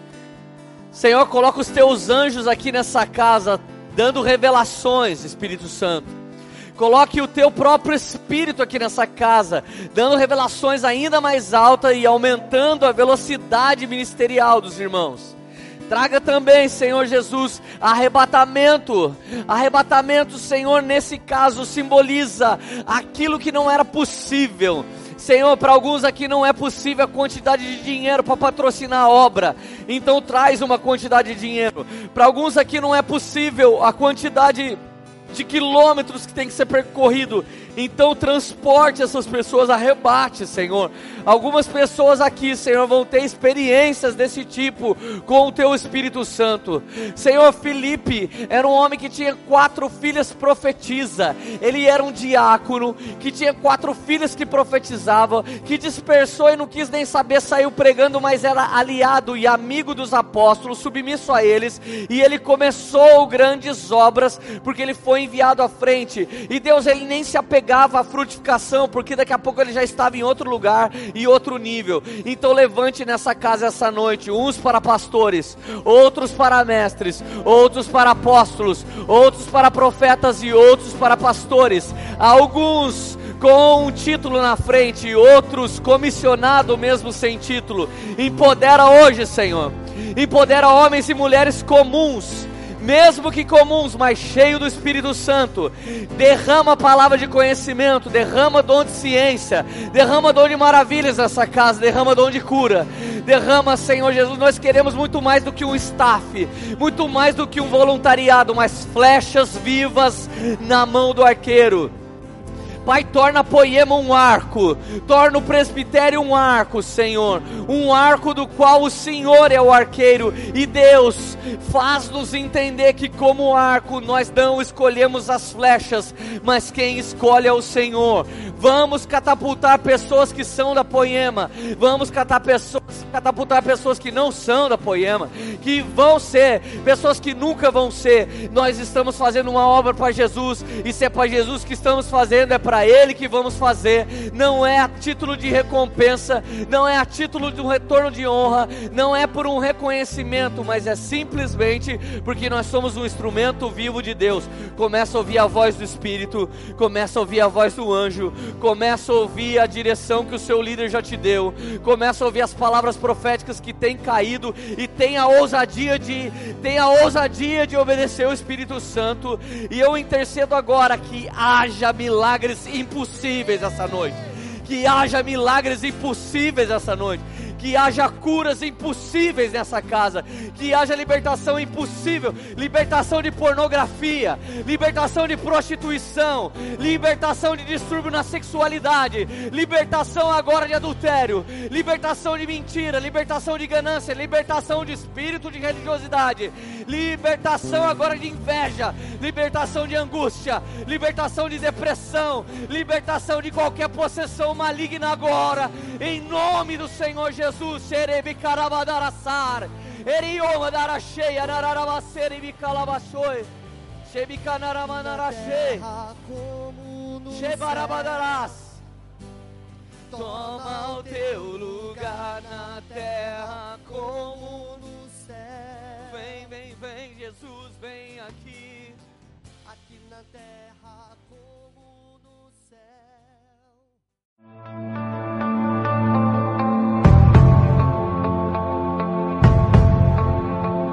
Senhor, coloca os teus anjos aqui nessa casa, dando revelações, Espírito Santo. Coloque o teu próprio espírito aqui nessa casa, dando revelações ainda mais altas e aumentando a velocidade ministerial dos irmãos. Traga também, Senhor Jesus, arrebatamento. Arrebatamento, Senhor, nesse caso simboliza aquilo que não era possível. Senhor, para alguns aqui não é possível a quantidade de dinheiro para patrocinar a obra, então traz uma quantidade de dinheiro. Para alguns aqui não é possível a quantidade de quilômetros que tem que ser percorrido, então transporte essas pessoas, arrebate, Senhor. Algumas pessoas aqui, Senhor, vão ter experiências desse tipo com o Teu Espírito Santo. Senhor, Felipe era um homem que tinha quatro filhas profetiza. Ele era um diácono que tinha quatro filhas que profetizavam, que dispersou e não quis nem saber, saiu pregando, mas era aliado e amigo dos apóstolos, submisso a eles, e ele começou grandes obras porque ele foi enviado à frente. E Deus ele nem se apegou pegava a frutificação, porque daqui a pouco ele já estava em outro lugar e outro nível. Então levante nessa casa essa noite, uns para pastores, outros para mestres, outros para apóstolos, outros para profetas e outros para pastores. Alguns com um título na frente, outros comissionado mesmo sem título. Empodera hoje, Senhor. Empodera homens e mulheres comuns mesmo que comuns, mas cheio do Espírito Santo. Derrama a palavra de conhecimento, derrama dom de ciência, derrama dom de maravilhas nessa casa, derrama dom de cura. Derrama, Senhor Jesus, nós queremos muito mais do que um staff, muito mais do que um voluntariado, mas flechas vivas na mão do arqueiro. Pai, torna Poema um arco, torna o presbitério um arco, Senhor, um arco do qual o Senhor é o arqueiro, e Deus faz-nos entender que, como arco, nós não escolhemos as flechas, mas quem escolhe é o Senhor. Vamos catapultar pessoas que são da Poema, vamos pessoas, catapultar pessoas que não são da Poema, que vão ser, pessoas que nunca vão ser. Nós estamos fazendo uma obra para Jesus, e se é para Jesus que estamos fazendo, é para Ele que vamos fazer, não é a título de recompensa, não é a título de um retorno de honra, não é por um reconhecimento, mas é simplesmente porque nós somos um instrumento vivo de Deus. Começa a ouvir a voz do Espírito, começa a ouvir a voz do anjo, começa a ouvir a direção que o seu líder já te deu, começa a ouvir as palavras proféticas que têm caído e tem a ousadia de, tem a ousadia de obedecer o Espírito Santo. E eu intercedo agora que haja milagres impossíveis essa noite. Que haja milagres impossíveis essa noite que haja curas impossíveis nessa casa, que haja libertação impossível, libertação de pornografia, libertação de prostituição, libertação de distúrbio na sexualidade, libertação agora de adultério, libertação de mentira, libertação de ganância, libertação de espírito de religiosidade, libertação agora de inveja, libertação de angústia, libertação de depressão, libertação de qualquer possessão maligna agora, em nome do Senhor Jesus. Jesus, Xerebi Carabadarassar, Erioma Darachei, Ararabacere Bicalabachoi, Xebicanaramanarache, Xebarabadaras. Toma o teu lugar na terra como no céu. Vem, vem, vem, Jesus, vem aqui. Aqui na terra como no céu.